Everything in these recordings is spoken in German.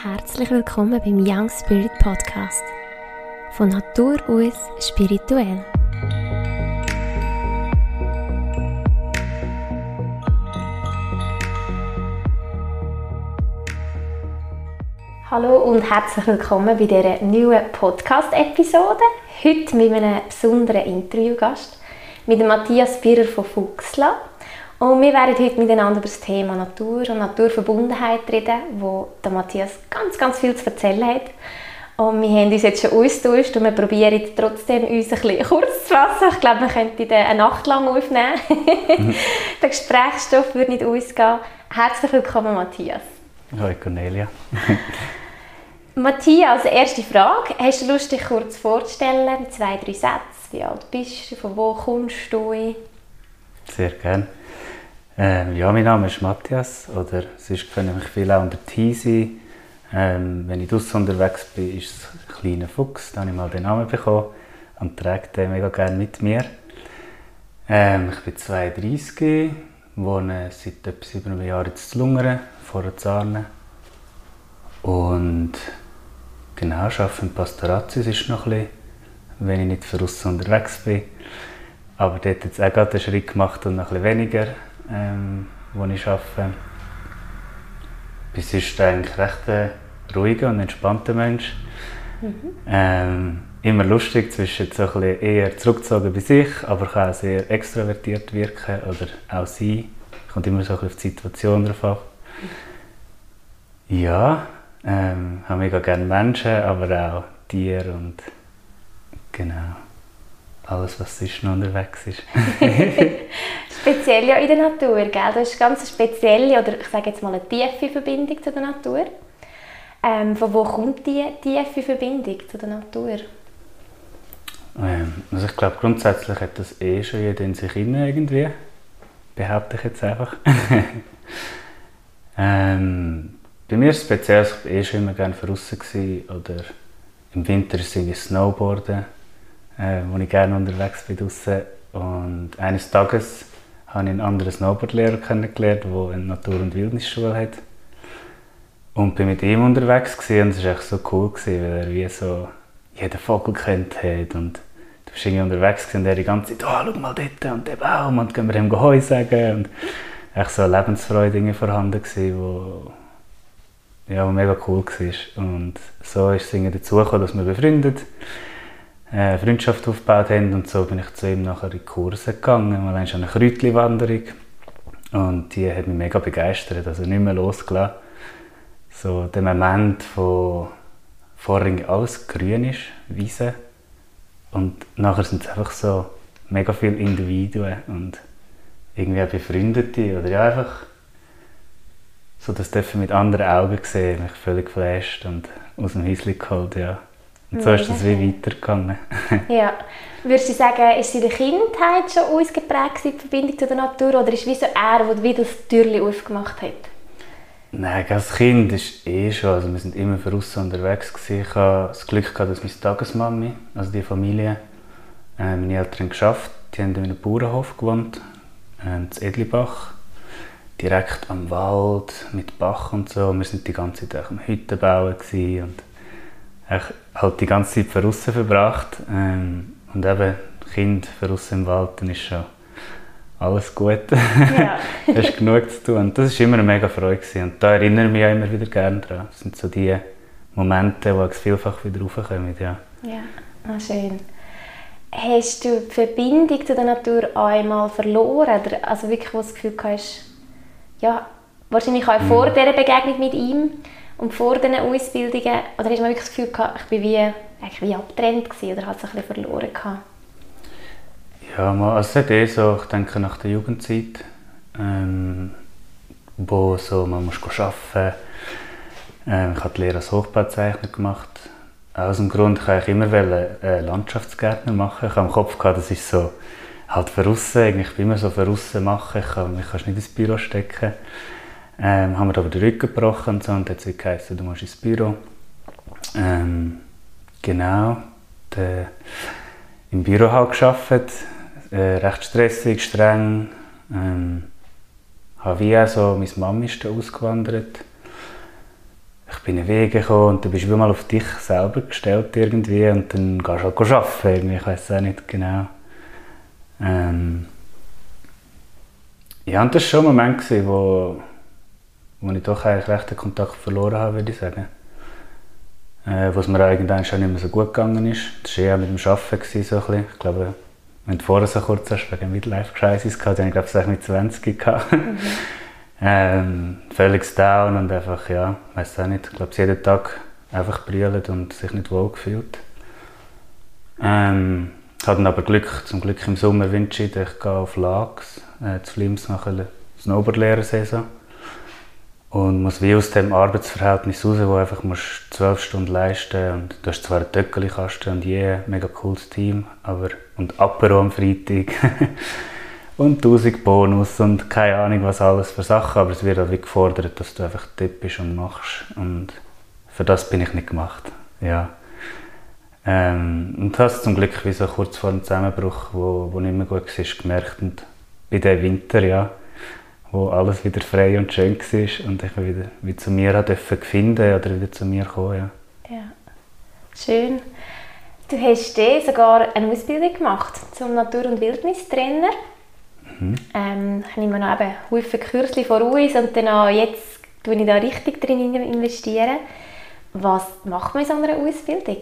Herzlich willkommen beim Young Spirit Podcast. Von Natur aus spirituell. Hallo und herzlich willkommen bei dieser neuen Podcast-Episode. Heute mit einem besonderen Interviewgast, mit Matthias Birrer von Fuchsla. Und wir werden heute miteinander über das Thema Natur und Naturverbundenheit reden, wo der Matthias ganz, ganz viel zu erzählen hat. Und wir haben uns jetzt schon ausgetauscht und wir probieren trotzdem uns ein bisschen kurz zu fassen. Ich glaube, wir könnten eine Nacht lang aufnehmen. Mhm. Der Gesprächsstoff würde nicht ausgehen. Herzlich willkommen, Matthias. Hallo Cornelia. Matthias, erste Frage. Hast du Lust, dich kurz vorzustellen? Zwei, drei Sätze. Wie alt bist du? Von wo kommst du? Sehr gerne. Ähm, ja, mein Name ist Matthias, oder sonst können mich viele auch unter T sein. Ähm, wenn ich draußen unterwegs bin, ist es ein kleiner Fuchs, da habe ich mal den Namen bekommen und trage den mega gerne mit mir. Ähm, ich bin 32, wohne seit etwa sieben Jahren in Zlungeren, vor Zarnen. Und genau, arbeite in Pastoratis ist noch ein bisschen, wenn ich nicht für draußen unterwegs bin. Aber dort hat jetzt auch gerade einen Schritt gemacht und noch ein bisschen weniger ähm, wo ich arbeite. Bis ist eigentlich recht ein ruhiger und entspannter Mensch. Mhm. Ähm, immer lustig, zwischen so ein eher zurückgezogen bei sich, aber kann auch sehr extrovertiert wirken oder auch sein. Kommt immer so ein auf die Situation drauf ab. Ja, ähm, habe mega gerne Menschen, aber auch Tiere und genau alles, was sonst noch unterwegs ist. speziell ja in der Natur, gell? Du hast ganz eine spezielle, oder ich sage jetzt mal eine tiefe Verbindung zu der Natur. Ähm, von wo kommt die tiefe Verbindung zu der Natur? Ähm, also ich glaube, grundsätzlich hat das eh schon jeder in sich inne irgendwie. Behaupte ich jetzt einfach. ähm, bei mir ist es speziell, ich war eh schon immer gerne draußen oder im Winter singe ich Snowboarden, äh, wo ich gerne unterwegs bin draußen. Und eines Tages habe ich einen anderen Snowboardlehrer kennengelernt, der eine Natur- und Wildnisschule hat. Und bin mit ihm unterwegs gewesen, und es war echt so cool, gewesen, weil er wie so jeden Vogel kennt hat und du bist irgendwie unterwegs und er die ganze Zeit, oh, schau mal dort und der Baum und können wir ihm Heu sagen und echt so Lebensfreude vorhanden gewesen, wo, ja, mega cool war. Und so ist es dazu gekommen, dass wir befreundet äh, Freundschaft aufgebaut haben und so bin ich zu ihm nachher in Kurse gegangen, mal eine Kräutli-Wanderung und die hat mich mega begeistert, also nicht mehr losgelassen. So der Moment, wo vorher alles grün ist, Wiese und nachher sind es einfach so mega viele Individuen und irgendwie auch Befreundete oder ja einfach so das dürfen mit anderen Augen sehen, mich völlig geflasht und aus dem Häuschen geholt, ja. Und so ist das wie weitergegangen. ja. Würdest du sagen, ist in der Kindheit schon ausgeprägt, die Verbindung zu der Natur, oder ist es wie so er, der wie das Türchen aufgemacht hat? Nein, als Kind ist eh schon, also wir sind immer für uns unterwegs gewesen. Ich hatte das Glück gehabt, dass meine Tagesmami, also die Familie, äh, meine Eltern geschafft, die haben in einem Bauernhof gewohnt, äh, in Edlibach, direkt am Wald mit Bach und so. Wir sind die ganze Zeit am Hüttenbauen und halt die ganze Zeit draußen verbracht. Ähm, und eben Kind draußen im Wald, dann ist schon alles gut. Ja. hast genug zu tun. Und das war immer eine mega Freude. Gewesen. Und da erinnere ich mich auch immer wieder gerne dran. Das sind so die Momente, die vielfach wieder raufkommen. Ja, ja. Ah, schön. Hast du die Verbindung zu der Natur einmal verloren? Oder also wirklich, wo du das Gefühl hast, ja, wahrscheinlich auch vor mhm. dieser Begegnung mit ihm, und vor diesen Ausbildungen, oder hast du wirklich das Gefühl gehabt, ich bin wie, eigentlich wie abgetrennt gewesen, oder hat es ein bisschen verloren gehabt? Ja, also es eh so, ich denke nach der Jugendzeit, ähm, wo so, man muss arbeiten ähm, ich habe die Lehre als Hochbauzeichner gemacht. Aus dem Grund, ich wollte immer äh, Landschaftsgärtner machen. Ich habe im Kopf gehabt, das ist so halt für eigentlich bin immer so für machen. Ich kann mich nicht ins Büro stecken. Ähm, haben wir aber den Rücken gebrochen und so und hat es geheißen, du musst ins Büro. Ähm, genau, de, im Büro halt gearbeitet, äh, recht stressig, streng. Ähm, habe wie auch so, meine Mama ist da ausgewandert. Ich bin in den Weg gekommen und dann bist du mal auf dich selber gestellt irgendwie und dann gehst du halt arbeiten ich weiß auch nicht genau. Ähm ja, und das war schon ein Moment, gewesen, wo, wo ich doch eigentlich recht den Kontakt verloren habe, würde ich sagen. Äh, wo es mir irgendwann schon nicht mehr so gut gegangen ist. Das war eher mit dem Arbeiten gewesen, so ein. Ich glaube, wenn du vorher so kurz hast, wegen Midlife-Crisis gehabt, dann glaube ich, mit 20 gehabt. Mhm. ähm, völlig down und einfach, ja, weiß auch nicht, ich glaube, jeden Tag einfach brüllt und sich nicht wohl gefühlt. Ähm, hatte aber Glück, zum Glück im Sommer entschieden, ich gehe auf Lags, äh, zu Flims Snowboard-Lehrersaison und muss wie aus dem Arbeitsverhältnis raus, wo einfach musst zwölf Stunden leisten und du hast zwar einen Töckeli-Kasten und je yeah, mega cooles Team, aber und Apero am Freitag. Und 1000 Bonus und keine Ahnung was alles für Sachen, aber es wird auch wie gefordert, dass du einfach Tipp bist und machst. Und für das bin ich nicht gemacht, ja. Ähm, und das zum Glück wie so kurz vor dem Zusammenbruch, wo, wo nicht mehr gut war, gemerkt. Und bei dem Winter, ja, wo alles wieder frei und schön war und ich wieder wie zu mir finden oder wieder zu mir kommen. Ja. ja. Schön. Du hast dir sogar eine Ausbildung gemacht zum Natur- und Wildnistrainer. Mhm. Ähm, ich nehme noch eben viele Kurse voraus und dann auch jetzt tue ich da richtig drin investieren. Was macht man in so einer Ausbildung?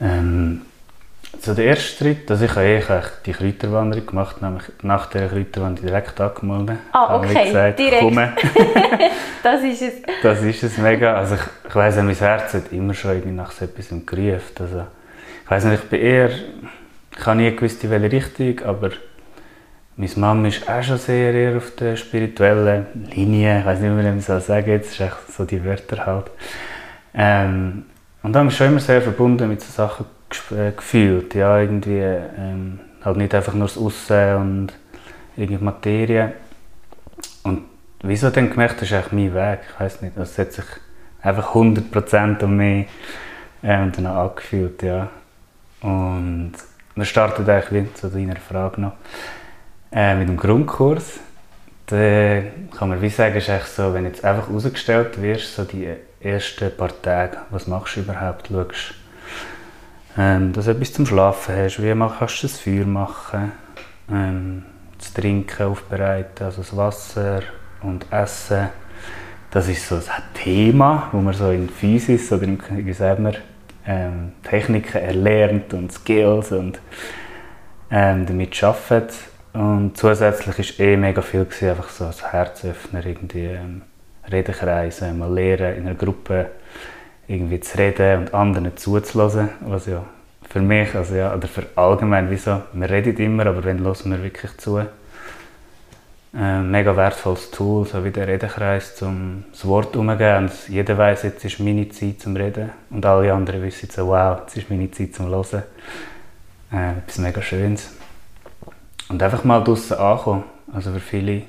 Ähm, so der erste Schritt, also ich habe eh die Kräuterwanderung gemacht, nämlich nach der Kräuterwanderung direkt angemeldet. Ah, okay, gesagt, direkt. Das ist es. Das ist es mega. Also ich, ich weiss, mein Herz hat immer schon irgendwie nach so etwas gerufen. Also, ich weiss nicht, ich bin eher, ich habe nie gewusst, in welche Richtung, aber meine Mama ist auch schon sehr eher auf der spirituellen Linie. Ich weiß nicht, wie man das sagen soll. Jetzt ist echt so die Wörter halt. Ähm, und da mich schon immer sehr verbunden mit so Sachen gefühlt. Ja, irgendwie ähm, halt nicht einfach nur das Aussen und irgendwie Materie. Und wieso dann gemerkt, das ist eigentlich mein Weg. Ich weiß nicht, das hat sich einfach 100% um mich äh, dann angefühlt, ja. Und wir starten eigentlich wie zu deiner Frage noch äh, mit dem Grundkurs. Da kann man wie sagen, ist so, wenn jetzt einfach rausgestellt wirst, so die ersten paar Tage, was machst du überhaupt, schaust, ähm, dass du etwas zum Schlafen hast, wie kannst du das Feuer machen, ähm, das Trinken aufbereiten, also das Wasser und Essen. Das ist so ein Thema, wo man so in Physis oder in, wie sagt ähm, Techniken erlernt und Skills und ähm, damit arbeitet. Und zusätzlich war eh mega viel, gewesen, einfach so als Herzöffner, irgendwie ähm, Redenkreise, mal lernen in einer Gruppe irgendwie zu reden und anderen zuzulassen, was ja für mich, also ja, oder für allgemein, wieso, wir reden immer, aber wenn hören wir wirklich zu. Ein mega wertvolles Tool, so wie der Redenkreis, um das Wort umzugeben. Und jeder weiß, jetzt ist meine Zeit zum Reden und alle anderen wissen so, wow, jetzt ist meine Zeit zum Hören. Äh, etwas mega Schönes. Und einfach mal draußen ankommen. Also für viele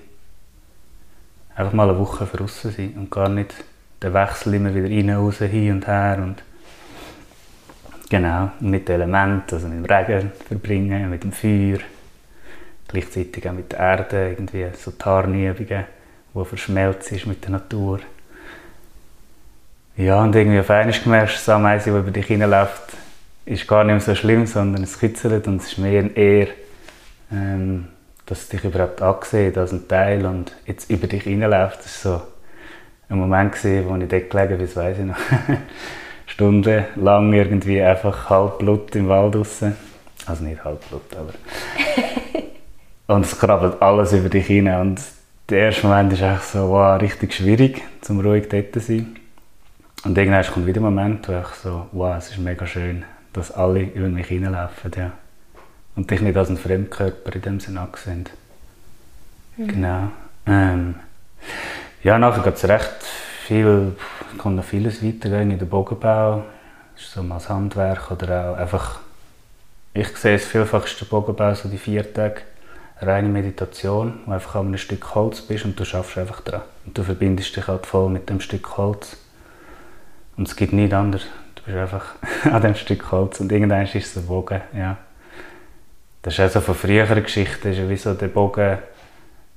einfach mal eine Woche draußen sein und gar nicht den Wechsel immer wieder rein, raus, hin und her und genau, mit den Elementen, also mit dem Regen verbringen, mit dem Feuer, gleichzeitig auch mit der Erde, irgendwie so Tarnübungen, wo verschmelzt mit der Natur. Ja, und irgendwie auf einmal gemerkt, das Ameise, das über dich hineinläuft, ist gar nicht so schlimm, sondern es kitzelt und es ist mehr eher, ähm, dass es dich überhaupt angesehen als ein Teil und jetzt über dich hineinläuft. War so ein Moment, gewesen, wo ich dort gelegen bin, weiss ich noch. Stundenlang irgendwie einfach halbblut im Wald draussen. Also nicht halbblut, aber... und es krabbelt alles über dich hinein und der erste Moment ist einfach so, wow, richtig schwierig, zum ruhig dort zu sein. Und irgendwann kommt wieder ein Moment, wo ich so, wow, es ist mega schön, dass alle über mich hineinlaufen, ja. Und dich nicht als ein Fremdkörper in dem Sinne angesehen. Mhm. Genau. Ähm, ja, nachher geht es recht viel, kann noch vieles weitergehen in den Bogenbau. Das ist so mal das Handwerk oder auch einfach, ich sehe es vielfach ist der Bogenbau so die vier Tage reine Meditation, wo einfach an einem Stück Holz bist und du schaffst einfach dran. Und du verbindest dich halt voll mit dem Stück Holz. Und es gibt nichts anderes. Du bist einfach an dem Stück Holz und irgendwann ist es ein Bogen, ja. Das ist also von früheren Geschichten, ist ja wie so der Bogen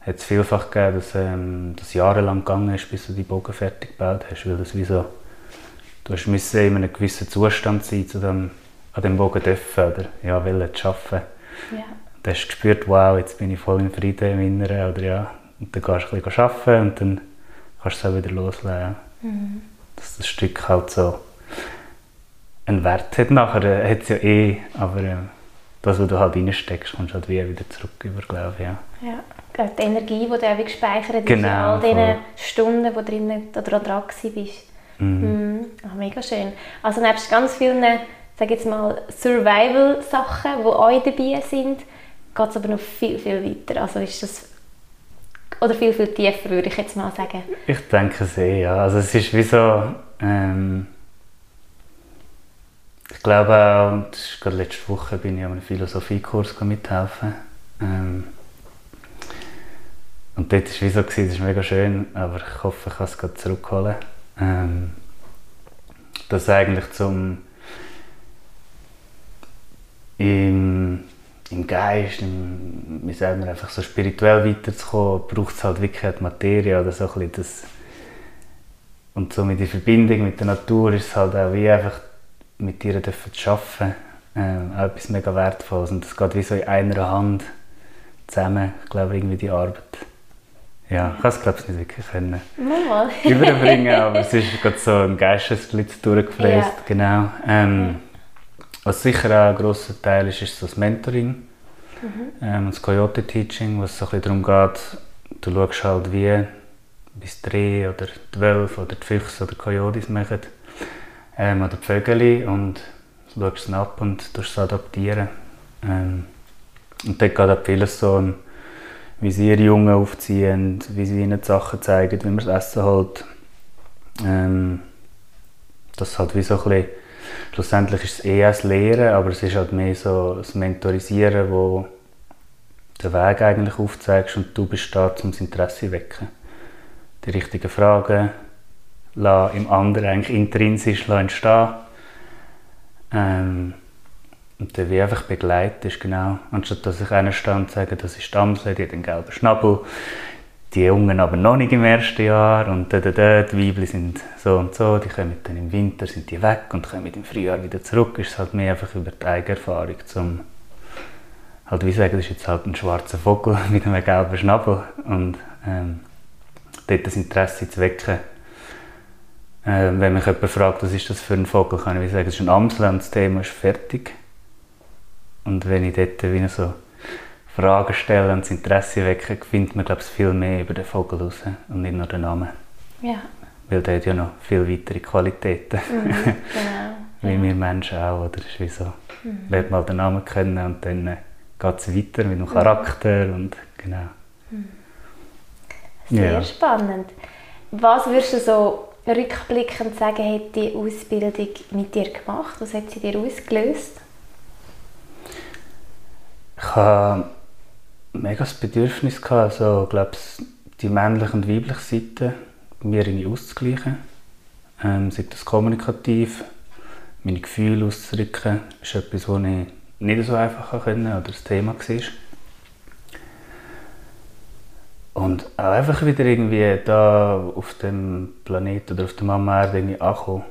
hat es vielfach gegeben, dass ähm, das jahrelang gegangen ist, bis du die Bogen fertig gebaut hast, weil das wie so, du hast müssen in einem gewissen Zustand sein, zu dem, an dem Bogen dürfen oder ja, wollen zu arbeiten. Ja. Dann hast du gespürt, wow, jetzt bin ich voll in Frieden im Inneren oder ja, und dann gehst du ein bisschen arbeiten und dann kannst du es auch wieder loslassen. Mhm. Dass das Stück halt so einen Wert hat nachher, hat es ja eh, aber äh, das, was du halt reinsteckst, kommst halt wie wieder zurück über, glaube ich, ja. ja. Die Energie, die du gespeichert genau, hast, in all diesen Stunden, wo du drin oder dran bist. Mhm. Mhm. Oh, mega schön. Also nebst ganz vielen, sag jetzt mal, Survival-Sachen, die auch dabei sind, geht es aber noch viel, viel weiter. Also ist das oder viel, viel tiefer, würde ich jetzt mal sagen. Ich denke sehr, ja. Also es ist wie so, ähm, ich glaube auch, gerade letzte Woche bin ich an einem Philosophiekurs mithelfen. Ähm, und dort war es wie so, das ist mega schön, aber ich hoffe, ich kann es gerade zurückholen. Ähm, dass eigentlich zum im, im Geist, im, wie sagen wir, einfach so spirituell weiterzukommen, braucht es halt wirklich die Materie oder so ein das und so mit der Verbindung mit der Natur ist es halt auch wie einfach mit ihr zu arbeiten, ähm, auch etwas mega Wertvolles. Und das geht wie so in einer Hand zusammen, ich glaube, irgendwie die Arbeit. Ja, ich kann es glaube ich nicht wirklich können überbringen, aber es ist gerade so im Geistesblitz durchgefräst, ja. genau. Ähm, was sicher auch ein grosser Teil ist, ist so das Mentoring, mhm. ähm, das Coyote-Teaching, was so ein bisschen darum geht, du schaust halt wie bis drei oder zwölf oder die Füchse oder Coyotes machen ähm, oder die Vögel und schaust es ab und tust es adaptieren. Ähm, und dort geht auch vieles so wie sie ihre Jungen aufziehen, wie sie ihnen die Sachen zeigen, wie man das Essen holt. Ähm, das ist halt wie so ein bisschen, schlussendlich ist es eher das Lehren, aber es ist halt mehr so das Mentorisieren, wo den Weg eigentlich aufzeigst und du bist da, um das Interesse zu wecken. Die richtigen Fragen, im anderen eigentlich intrinsisch entstehen ähm, und dann wie einfach begleitet genau. Anstatt dass ich einer stehe und sage, das ist die Amsel, die hat einen gelben Schnabel, die Jungen aber noch nicht im ersten Jahr und da, da, da, die Weibchen sind so und so, die kommen dann im Winter sind die weg und kommen im Frühjahr wieder zurück. Ist halt mehr einfach über die eigene Erfahrung, zum halt wie sagen, das ist jetzt halt ein schwarzer Vogel mit einem gelben Schnabel und ähm, dort das Interesse zu wecken, äh, wenn mich jemand fragt, was ist das für ein Vogel, kann ich sagen, es ist ein Amsel und das Thema ist fertig. Und wenn ich dort wieder so Fragen stelle und das Interesse wecke, findet man glaube ich, viel mehr über den Vogel raus und nicht nur den Namen. Ja. Weil der hat ja noch viel weitere Qualitäten. Mhm, genau. wie ja. wir Menschen auch. Oder? Das ist wie so, mhm. lernt mal den Namen kennen und dann äh, geht es weiter mit dem. Charakter mhm. und genau. Mhm. Sehr ja. spannend. Was würdest du so rückblickend sagen, hat die Ausbildung mit dir gemacht? Was hat sie dir ausgelöst? Ich hatte mega das Bedürfnis, also, glaube die männliche und weibliche Seite mir auszugleichen. Ähm, sei das kommunikativ, meine Gefühle auszudrücken, ist etwas, was ich nicht so einfach konnte oder das Thema war. Und auch einfach wieder irgendwie da auf dem Planeten oder auf der Mama Erde ankommen,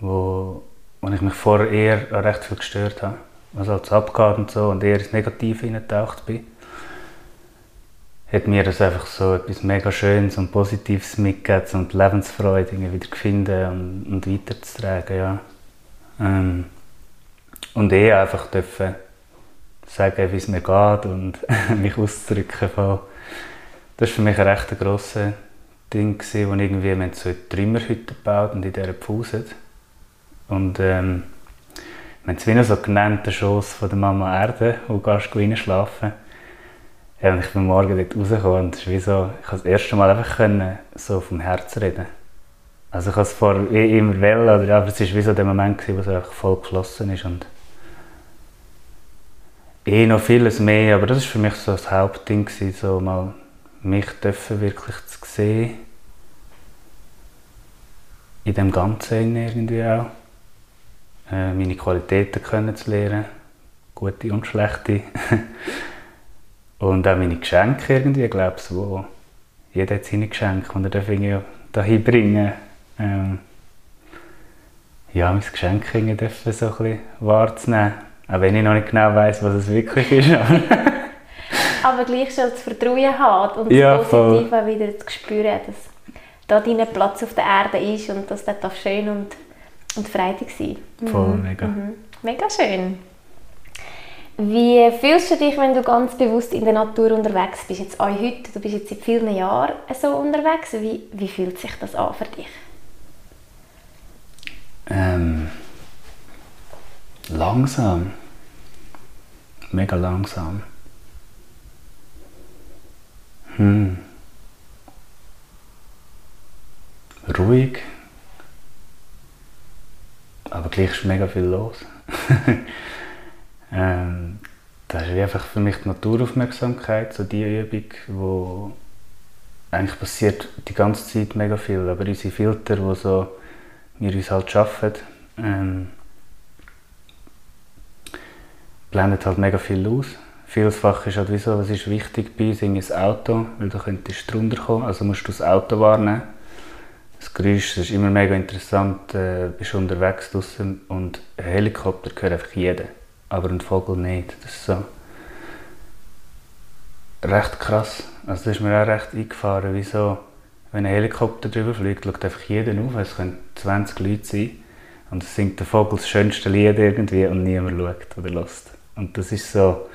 wo, wo ich mich vorher eher recht viel gestört habe. Was halt abgeht und so und eher ins Negative hineingetaucht bin. Hat mir das einfach so etwas mega Schönes und Positives mitgegeben und Lebensfreude wieder zu finden und, und weiterzutragen, ja. Ähm, und eh einfach dürfen sagen, wie es mir geht und mich auszudrücken von das war für mich ein recht grosses Ding, wo irgendwie, wir haben so eine Trümmerhütte gebaut und in dieser gepfuset. Und ähm, wir haben es wie so genannt, den Schoss von der Mama Erde, wo du schlafen. Ja, und ich bin morgen dort rausgekommen und es ist wie so, ich konnte das erste Mal einfach können, so vom Herzen reden. Also ich habe es vorher immer wollen, aber es war wie so der Moment, wo es einfach voll geflossen ist und eh noch vieles mehr, aber das war für mich so das Hauptding, so mal mich dürfen wirklich zu sehen. In dem Ganzen irgendwie auch. Äh, meine Qualitäten kennenzulernen. Gute und schlechte. Und auch meine Geschenke irgendwie, glaube ich, wo jeder hat seine Geschenke und er darf irgendwie dahin bringen. Ähm, ja, mein Geschenk irgendwie dürfen so ein bisschen wahrzunehmen. Auch wenn ich noch nicht genau weiss, was es wirklich ist. Aber gleich schon das Vertrauen haben und Ja, das voll. Positive wieder zu spüren, dass da dein Platz auf der Erde ist und dass das schön und, und freudig sein Voll, mega. Mhm. Mega schön. Wie fühlst du dich, wenn du ganz bewusst in der Natur unterwegs bist? Jetzt auch heute, du bist jetzt seit vielen Jahren so unterwegs. Wie, wie fühlt sich das an für dich? Ähm, langsam. Mega langsam. Hm. Ruhig. Gleich ist mega viel los. ähm, das ist einfach für mich die Naturaufmerksamkeit, so die Übung, wo eigentlich passiert die ganze Zeit mega viel, aber unsere Filter, wo so wir uns halt arbeiten, ähm, blenden halt mega viel aus. Vielfach ist halt wie was ist wichtig bei uns, das Auto, weil da könntest du drunter kommen, also musst du das Auto wahrnehmen. Das Geräusch das ist immer mega interessant, äh, bist unterwegs draußen und ein Helikopter hört einfach jeder, aber ein Vogel nicht. Das ist so recht krass. Also das ist mir auch recht eingefahren, wieso, wenn ein Helikopter drüber fliegt, schaut einfach jeder auf, es können 20 Leute sein und es singt der Vogel das schönste Lied irgendwie und niemand schaut oder lässt. Und das ist so,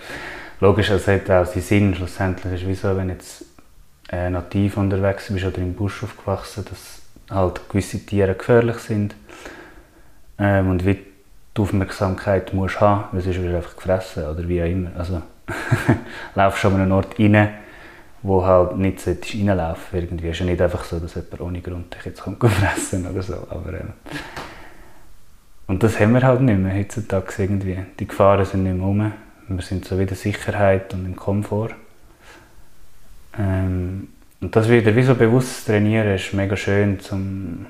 logisch, es hat auch seinen Sinn, schlussendlich ist es wie so, wenn jetzt äh, nativ unterwegs bist oder im Busch aufgewachsen, dass halt gewisse Tiere gefährlich sind ähm, und wie die Aufmerksamkeit musst haben, weil sonst wirst du einfach gefressen oder wie auch immer. Also laufst schon an einen Ort rein, wo halt nicht reinlaufen irgendwie. Es ist ja nicht einfach so, dass jemand ohne Grund dich jetzt kommt fressen oder so. Aber, ähm, und das haben wir halt nicht mehr heutzutage irgendwie. Die Gefahren sind nicht mehr rum. Wir sind so wieder Sicherheit und im Komfort. Ähm, und das wieder wie so bewusst trainieren, ist mega schön, zum,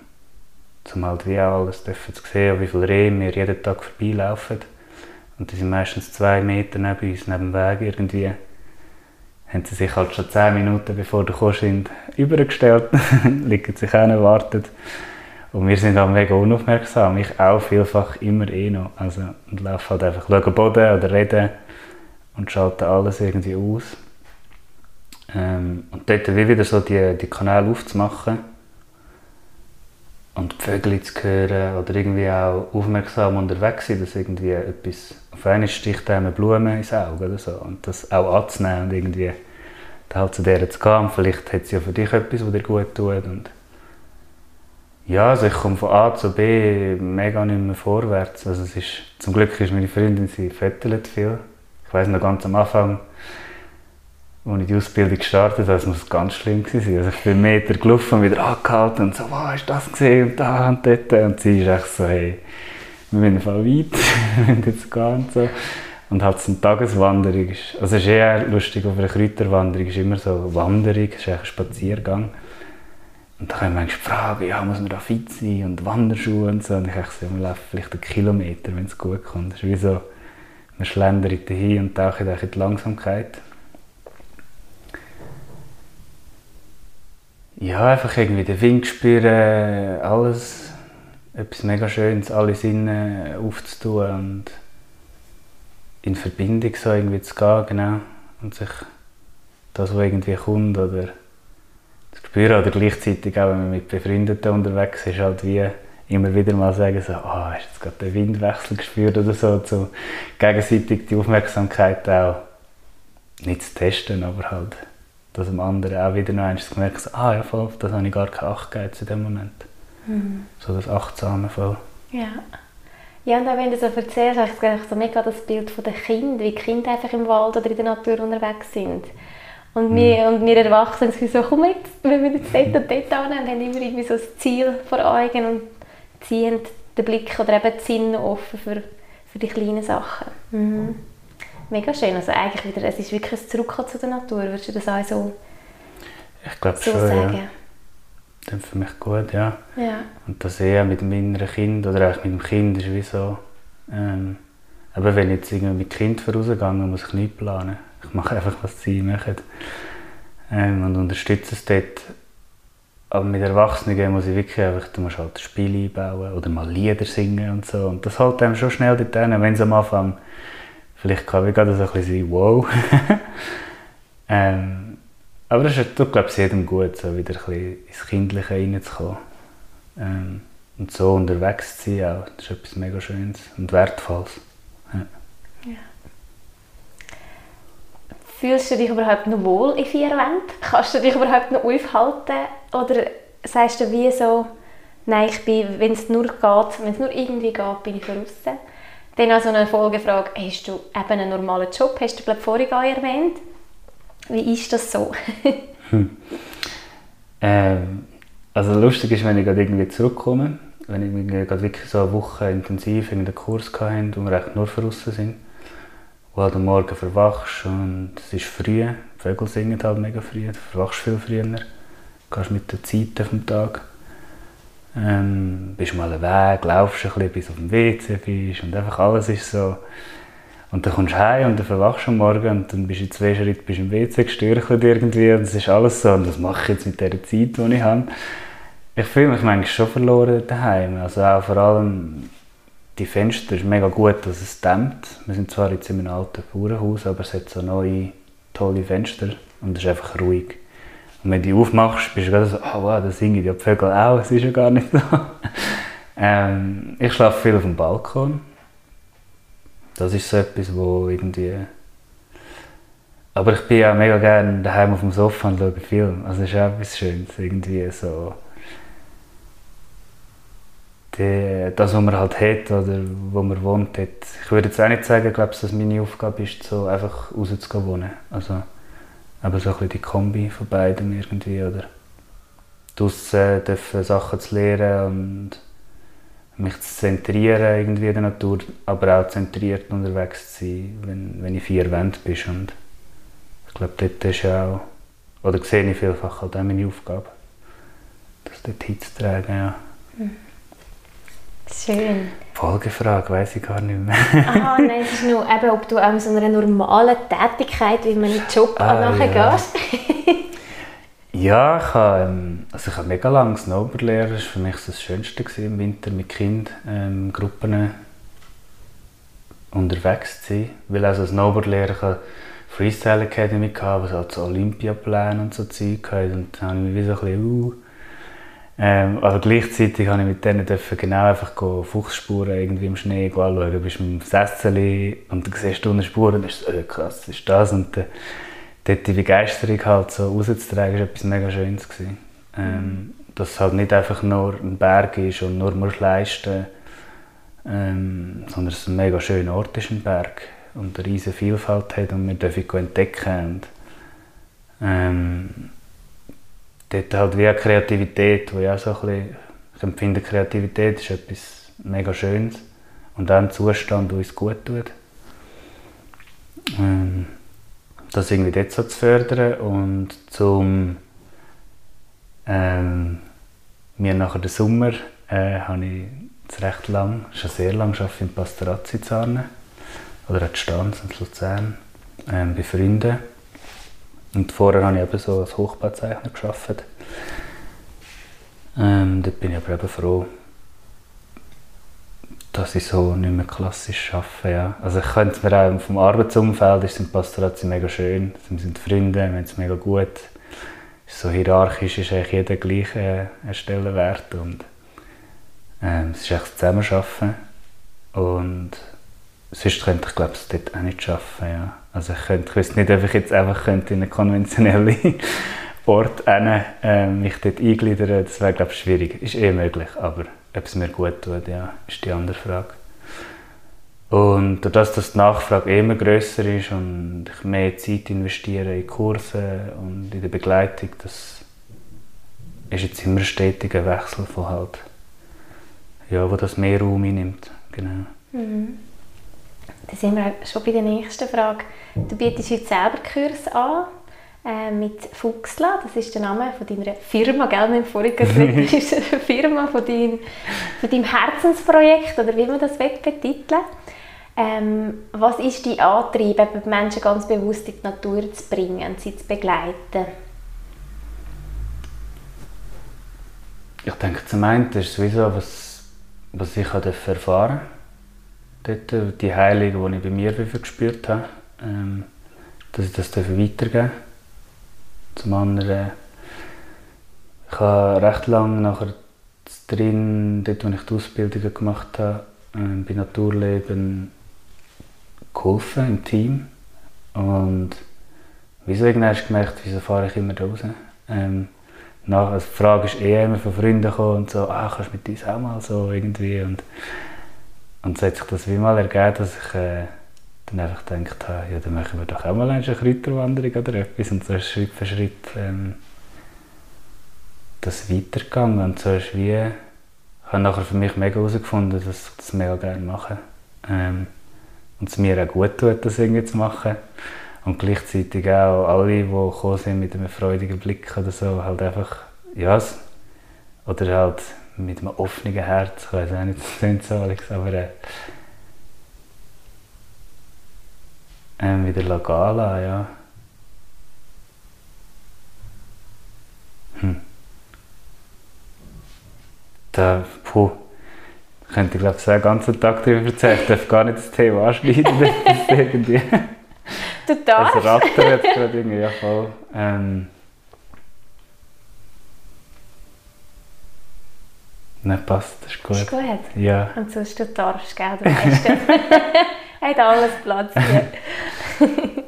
zum halt wie auch alles dürfen zu sehen, wie viele Rehe wir jeden Tag vorbeilaufen. Und die sind meistens zwei Meter neben uns, neben dem Weg irgendwie. Haben sie sich halt schon zehn Minuten bevor du kommst, sind, übergestellt, liegen sich hin, warten. Und wir sind dann mega unaufmerksam. Ich auch vielfach immer eh noch. Also, und laufe halt einfach, schaue den Boden oder reden und schalte alles irgendwie aus. Ähm, und dort wie wieder so die, die Kanäle aufzumachen und die Vögel zu hören oder irgendwie auch aufmerksam unterwegs sein, dass irgendwie etwas, auf einmal sticht einem eine Blume ins Auge oder so und das auch anzunehmen und irgendwie halt zu der zu gehen vielleicht hat sie ja für dich etwas, was dir gut tut und ja, also ich komme von A zu B mega nicht mehr vorwärts. Also es ist, zum Glück ist meine Freundin, sie fettelt viel. Ich weiß noch ganz am Anfang, als ich die Ausbildung gestartet habe, das muss ganz schlimm gewesen. Also ich bin Meter gelaufen und wieder angehalten und so, wow, du das gesehen und da und dort. Und sie ist echt so, hey, wir müssen voll weit, wir müssen jetzt gehen und so. Und halt so eine Tageswanderung ist, also es ist eher lustig, auf einer Kräuterwanderung ist immer so Wanderung, es ist ein Spaziergang. Und da können manchmal fragen, ja, muss man da fit sein und Wanderschuhe und so. Und ich dachte, man läuft vielleicht einen Kilometer, wenn es gut kommt. Das ist wie so, man schlendert dahin und taucht in die Langsamkeit. Ja, einfach irgendwie den Wind spüren, alles, etwas mega Schönes, alle Sinne aufzutun und in Verbindung so irgendwie zu gehen, genau. Und sich das, was irgendwie kommt, oder zu spüren, oder gleichzeitig auch, wenn man mit Befreundeten unterwegs ist, halt wie immer wieder mal sagen, so, oh, hast du jetzt gerade den Windwechsel gespürt oder so, so gegenseitig die Aufmerksamkeit auch nicht zu testen, aber halt, dass dem anderen auch wieder noch eins gemerkt so, ah ja, voll, das habe ich gar keine Acht gegeben in dem Moment. Mhm. So das Achtsame voll. Ja. Ja, und auch wenn du so erzählst, habe ich so mega das Bild von den Kindern, wie die Kinder einfach im Wald oder in der Natur unterwegs sind. Und wir, und wir Erwachsenen sind so, komm jetzt, wir müssen jetzt dort und dort und haben immer irgendwie so ein Ziel vor Augen und ziehen den Blick oder eben die Sinne offen für, für die kleinen Sachen. Mhm. Mega schön, also eigentlich wieder, es ist wirklich ein Zurückkommen zu der Natur, würdest du das auch so, Ich glaube so schon, sagen? ja. Das ist für mich gut, ja. Ja. Und das eher mit dem inneren Kind oder auch mit dem Kind ist wie so, ähm, aber wenn ich jetzt irgendwie mit Kind vorausgegangen muss ich nicht planen. Ich mache einfach, was sie machen. Ähm, und unterstütze es dort. Aber mit Erwachsenen muss ich wirklich einfach, du musst halt Spiele einbauen oder mal Lieder singen und so. Und das hält einem schon schnell dort hin, wenn es am Anfang vielleicht kann ich gerade so ein bisschen sein, wow. ähm, aber es tut, glaube ich, jedem gut, so wieder ein bisschen ins Kindliche reinzukommen. Ähm, und so unterwegs zu sein, auch, das ist etwas mega Schönes und Wertvolles. Fühlst du dich überhaupt noch wohl in vier Wänden? Kannst du dich überhaupt noch aufhalten? Oder sagst du wie so, nein, ich bin, wenn es nur geht, wenn es nur irgendwie geht, bin ich draußen? Dann also eine Folgefrage, hast du eben einen normalen Job? Hast du, glaube ich, vorhin erwähnt. Wie ist das so? hm. ähm, also lustig ist, wenn ich gerade irgendwie zurückkomme, wenn ich gerade wirklich so eine Woche intensiv in den Kurs hatte, wo wir echt nur draußen sind, wo halt am Morgen verwachst und es ist früh, die Vögel singen halt mega früh, du verwachst viel früher, gehst mit der Zeit vom Tag, ähm, bist mal Weg, laufst ein bisschen, bis auf dem WC bist und einfach alles ist so und dann kommst du heim und dann verwachst du am Morgen und dann bist du in zwei Schritten bist im WC gestürchelt irgendwie und es ist alles so und was mache ich jetzt mit der Zeit, die ich habe. Ich fühle mich manchmal schon verloren daheim. Also auch vor allem die Fenster ist mega gut, dass es dämmt. Wir sind zwar jetzt in einem alten Bauernhaus, aber es hat so neue, tolle Fenster und es ist einfach ruhig. Und wenn du die aufmachst, bist du gerade so, oh wow, da singen die Vögel auch, es ist ja gar nicht so. ähm, ich schlafe viel auf dem Balkon das ist so etwas, wo irgendwie... Aber ich bin ja mega gerne daheim auf dem Sofa und schaue Film. Also es ist auch etwas Schönes, irgendwie so... Die, das, was man halt hat oder wo man wohnt, hat. ich würde jetzt auch nicht sagen, glaub, dass meine Aufgabe ist, so einfach rauszugehen. Also, aber so ein bisschen die Kombi von beiden irgendwie, oder draussen dürfen Sachen zu lernen und mich zu zentrieren irgendwie in der Natur, aber auch zentriert unterwegs zu sein, wenn, wenn ich vier Wände bin. Und ich glaube, dort ist auch, oder sehe ich vielfach halt auch meine Aufgabe, das dort hinzutragen. Ja. Schön. Folgefrage, weiß ich gar nicht mehr. ah, nein, es ist nur, eben, ob du auch so einer normalen Tätigkeit, wie man einen Job ah, nachher ja. gehst. Ja, ich habe, ähm, also ich habe mega lange Snowboard lernen. Das war für mich das Schönste im Winter mit Kind ähm, Gruppen unterwegs zu sein. Weil also Snowboard lernen ich Freestyle Academy gehabt, was halt so Olympiapläne und so Zeug hatte. Und dann habe ich mich wie so ein bisschen, uh, ähm, aber gleichzeitig habe ich mit denen dürfen genau einfach Fuchsspuren irgendwie im Schnee anschauen. Du bist mit dem Sessel und du siehst unten Spuren und denkst, oh, krass, was ist das? Und dann, dort die Begeisterung halt so rauszutragen, war etwas mega Schönes. Gewesen. Ähm, dass es halt nicht einfach nur ein Berg ist und nur musst leisten ähm, sondern es ein mega schöner Ort ist, ein Berg und eine riesige Vielfalt hat und wir dürfen entdecken. Und, ähm, dort halt wie Kreativität, wo ich auch so ein bisschen, ich empfinde Kreativität ist etwas mega Schönes und auch ein Zustand, der uns gut tut. Ähm, das irgendwie dort so zu fördern und zum ähm, mir nachher den Sommer äh, habe ich recht lang, schon sehr lang in Pastorazzi Zarne oder in Stanz in Luzern ähm, bei Freunden. Und vorher habe ich eben so als Hochbauzeichner gearbeitet. Ähm, dort bin ich aber eben froh, dass ich so nicht mehr klassisch arbeite. Ja. Also ich könnte mir auch vom Arbeitsumfeld ist Pastorat mega schön. Wir sind Freunde, wir haben es mega gut. So hierarchisch ist eigentlich jeder gleich äh, ein Stellenwert und ähm, es ist echt das Zusammenarbeiten. Und sonst könnte ich glaube es dort auch nicht arbeiten. Ja. Also ich, könnte, ich wüsste nicht, ob ich jetzt einfach könnte in einen konventionellen Ort rein, äh, mich dort eingliedern Das wäre glaube ich schwierig. Ist eh möglich, aber ob es mir gut tut, ja, ist die andere Frage. Und dadurch, dass die Nachfrage immer grösser ist und ich mehr Zeit investiere in Kurse und in der Begleitung, das ist jetzt immer ein stetiger Wechsel von halt, ja, wo das mehr Raum einnimmt. Genau. Mhm. Dann sind wir schon bei der nächsten Frage. Du bietest heute selber Kurs an äh, mit Fuchsla, das ist der Name von deiner Firma, gell? Wir haben vorhin gesagt, das ist eine Firma von, dein, von deinem Herzensprojekt oder wie man das betiteln Ähm, was ist dein Antrieb, die Menschen ganz bewusst in die Natur zu bringen und sie zu begleiten? Ich denke, zum einen ist es sowieso, was, was ich erfahren durfte. Dort, die Heilung, die ich bei mir gespürt habe, ähm, dass ich das weitergeben darf. Zum anderen, ich habe recht lange nachher drin, dort wo ich die Ausbildung gemacht habe, ähm, bei Naturleben geholfen im Team. Und wieso irgendwann hast du gemerkt, wieso fahre ich immer raus? Ähm, nach, also die Frage ist eher immer von Freunden gekommen und so, ah, kannst du mit uns auch mal so irgendwie und und so hat sich das wie mal ergeben, dass ich äh, dann einfach gedacht habe, ja, dann machen wir doch auch mal eine Kräuterwanderung oder etwas. Und so ist Schritt für Schritt ähm, das weitergegangen. Und so ist wie, ich habe nachher für mich mega herausgefunden, dass ich das mega gerne mache. Ähm, und es mir auch gut tut, das irgendwie zu machen. Und gleichzeitig auch alle, die gekommen sind mit einem freudigen Blick oder so, halt einfach, ja, oder halt mit einem offenen Herz, ich weiß auch nicht, das klingt so, Alex, aber äh, ähm, wieder Lagala, ja. Hm. Da, puh, könnte ich glaube ich den ganzen Tag darüber erzählen. Ich darf gar nicht das Thema anschneiden, das irgendwie... Du darfst. Das rattert gerade irgendwie, ja voll. Ähm, Nein, passt, das ist gut. Ist gut? Ja. Und sonst du darfst, gell, du weißt Hat alles Platz hier.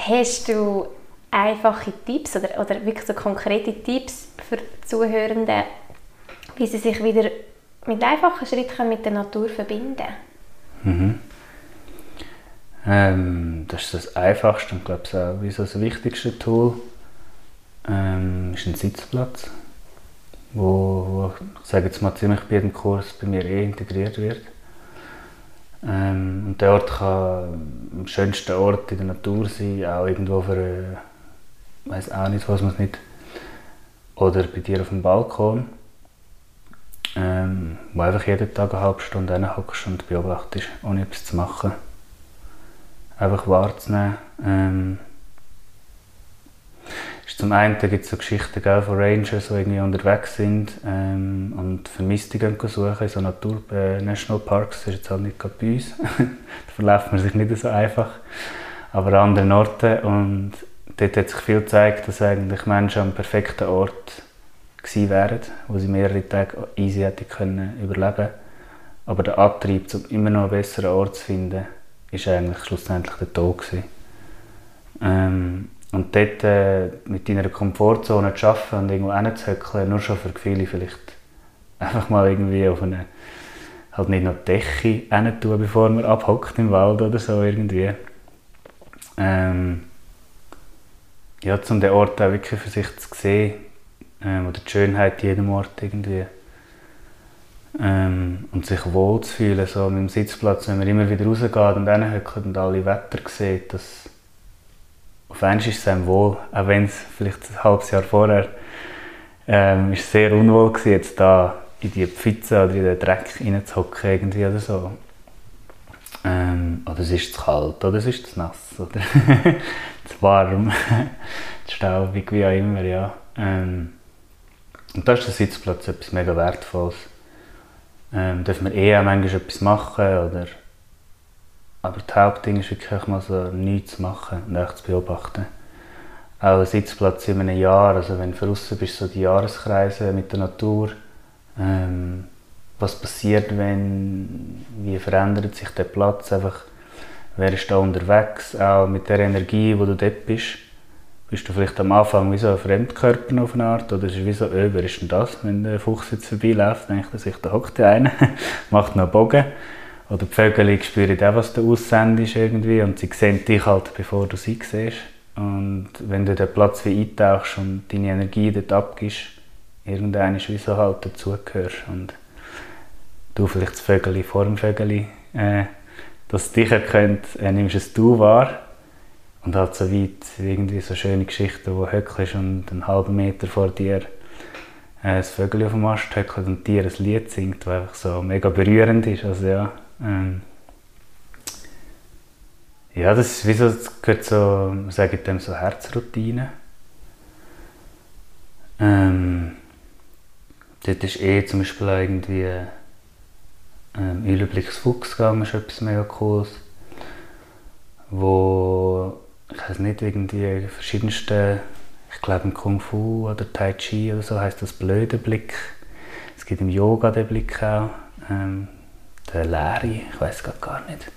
Hast du einfache Tipps oder, oder wirklich so konkrete Tipps für die Zuhörenden, wie sie sich wieder mit einfachen Schritten mit der Natur verbinden können? Mhm. Ähm, das ist das Einfachste und glaube ich auch wie so das wichtigste Tool. Ähm, ist ein Sitzplatz, wo, wo ich sage jetzt mal ziemlich bei jedem Kurs bei mir eh integriert wird. Ähm, und der Ort kann am schönsten Ort in der Natur sein, auch irgendwo für, äh, weiß auch nicht, was man nicht, oder bei dir auf dem Balkon, ähm, wo einfach jeden Tag eine halbe Stunde hockst und beobachtest, ohne etwas zu machen einfach wahrzunehmen. Ähm, ist zum einen gibt es so Geschichten gell, von Rangers, die irgendwie unterwegs sind ähm, und Vermisste gehen suchen in so Natur äh, Nationalparks. Das ist jetzt halt nicht gerade bei uns. da verläuft man sich nicht so einfach. Aber an anderen Orten. Und dort hat sich viel gezeigt, dass eigentlich Menschen am perfekten Ort gewesen wären, wo sie mehrere Tage easy hätten können überleben Aber der Antrieb, um immer noch einen besseren Ort zu finden, ist eigentlich schlussendlich der Tod Ähm, und dort äh, mit deiner Komfortzone zu arbeiten und irgendwo hinzuhöckeln, nur schon für viele vielleicht einfach mal irgendwie auf eine, halt nicht noch die Decke tun, bevor man abhockt im Wald oder so irgendwie. Ähm, ja, um den Ort auch wirklich für sich zu sehen, ähm, oder die Schönheit jedem Ort irgendwie ähm, und sich wohl zu fühlen, so mit dem Sitzplatz, wenn man immer wieder rausgeht und hinhockt und alle Wetter sieht, das auf einmal ist es einem wohl, auch wenn es vielleicht ein halbes Jahr vorher ähm, ist sehr unwohl war, jetzt da in die Pfütze oder in den Dreck reinzuhocken irgendwie oder so. Ähm, oder es ist zu kalt, oder es ist zu nass, oder zu warm, zu staubig, wie auch immer, ja. Ähm, und da ist der Sitzplatz etwas mega Wertvolles ähm, darf man eh auch manchmal etwas machen. Oder, aber das Hauptding ist wirklich mal so nichts zu machen und echt zu beobachten. Auch ein Sitzplatz in einem Jahr, also wenn du draußen bist, so die Jahreskreise mit der Natur. Ähm, was passiert, wenn, wie verändert sich der Platz, einfach, wer ist da unterwegs, auch mit der Energie, wo du dort bist bist du vielleicht am Anfang wie so ein Fremdkörper auf eine Art oder ist es wie so, öh, wer ist denn das, wenn der Fuchs jetzt vorbeiläuft, denke ich, sich, da hockt der eine, macht noch einen Bogen. Oder die Vögel spüren auch, was du aussendest irgendwie und sie sehen dich halt, bevor du sie siehst. Und wenn du den Platz wie eintauchst und deine Energie dort abgibst, irgendein ist wie so halt dazugehörst und du vielleicht das Vögel vor dem Vögel, äh, das dich erkennt, äh, nimmst es du wahr und halt so weit, irgendwie so schöne Geschichten, wo höckelst und einen halben Meter vor dir äh, ein Vögel auf dem Ast höckelt und dir ein Lied singt, das einfach so mega berührend ist. Also ja, ähm, Ja, das ist wie so, das gehört so, sage ich dem, so Herzroutine. Ähm, dort ist eh zum Beispiel irgendwie ähm, Überblicks Fuchsgang ist etwas mega cooles, wo ich weiß nicht, irgendwie verschiedenste, ich glaube im Kung Fu oder Tai Chi oder so heißt das blöde Blick. Es gibt im Yoga den Blick auch, ähm, der leere, ich weiß gerade gar nicht.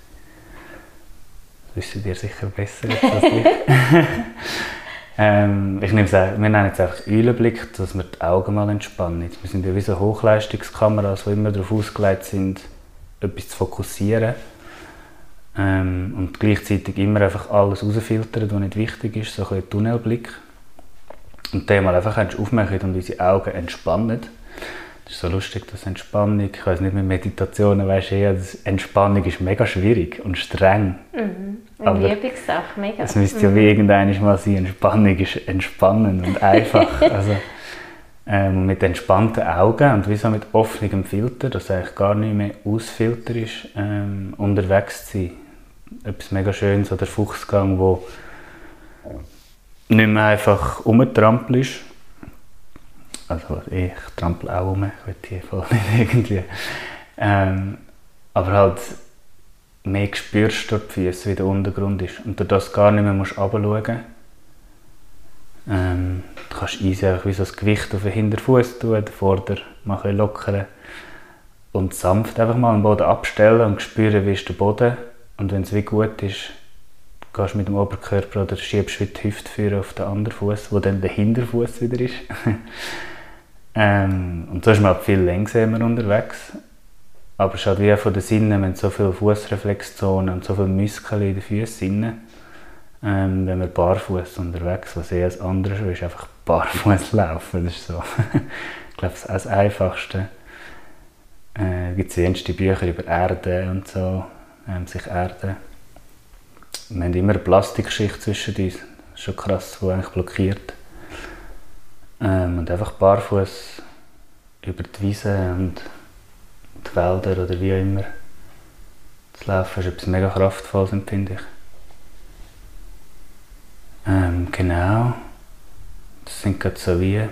Das wisst ihr sicher besser als ich. ähm, ich nehme es auch, wir nennen es einfach Eulenblick, dass wir die Augen mal entspannen. Wir sind ja wie so Hochleistungskameras, die immer darauf ausgelegt sind, etwas zu fokussieren. Ähm, und gleichzeitig immer einfach alles rausfiltern, was nicht wichtig ist, so ein Tunnelblick. Und den mal einfach aufmachen und unsere Augen entspannen. Das ist so lustig, dass Entspannung, ich weiß nicht, mit Meditationen weisst du ja, Entspannung ist mega schwierig und streng. Mhm. Eine Übungssache, mega. Es müsste ja mhm. wie irgendeines mal sein, Entspannung ist entspannend und einfach. also, ähm, mit entspannten Augen und wie so mit offenem Filter, dass eigentlich gar nicht mehr ausfilter ist, ähm, unterwegs zu sein. Etwas mega Schönes, so der Fuchsgang, wo nicht mehr einfach rumtrampelst, also ich trampel auch um, ich will hier voll nicht irgendwie. Ähm, aber halt mehr spürst du die Füße, wie der Untergrund ist. Und du das gar nicht mehr musst runterschauen ähm, Du kannst easy einfach wie so das Gewicht auf den Hinterfuß tun, den Vorder mal lockern und sanft einfach mal den Boden abstellen und spüren, wie ist der Boden. Und wenn es wie gut ist, gehst du mit dem Oberkörper oder schiebst du die Hüfte auf den anderen Fuß, wo dann der Hinterfuß wieder ist. Ähm, und so ist man halt viel langsamer unterwegs. Aber es ist halt wie von den Sinnen, wenn so viele Fußreflexzonen und so viele Muskeln in den Füßen ähm, wenn man barfuß unterwegs, was eher das andere ist, einfach barfuß laufen. Das ist so, ich glaube, das, das Einfachste. Äh, gibt es erste Bücher über Erde und so, ähm, sich Erde. Wir haben immer eine Plastikschicht zwischen uns. Das ist schon krass, die eigentlich blockiert. Ähm, und einfach barfuß über die Wiese und die Wälder oder wie auch immer zu laufen, ist etwas mega kraftvolles, empfinde ich. Ähm, genau. Das sind gerade so wie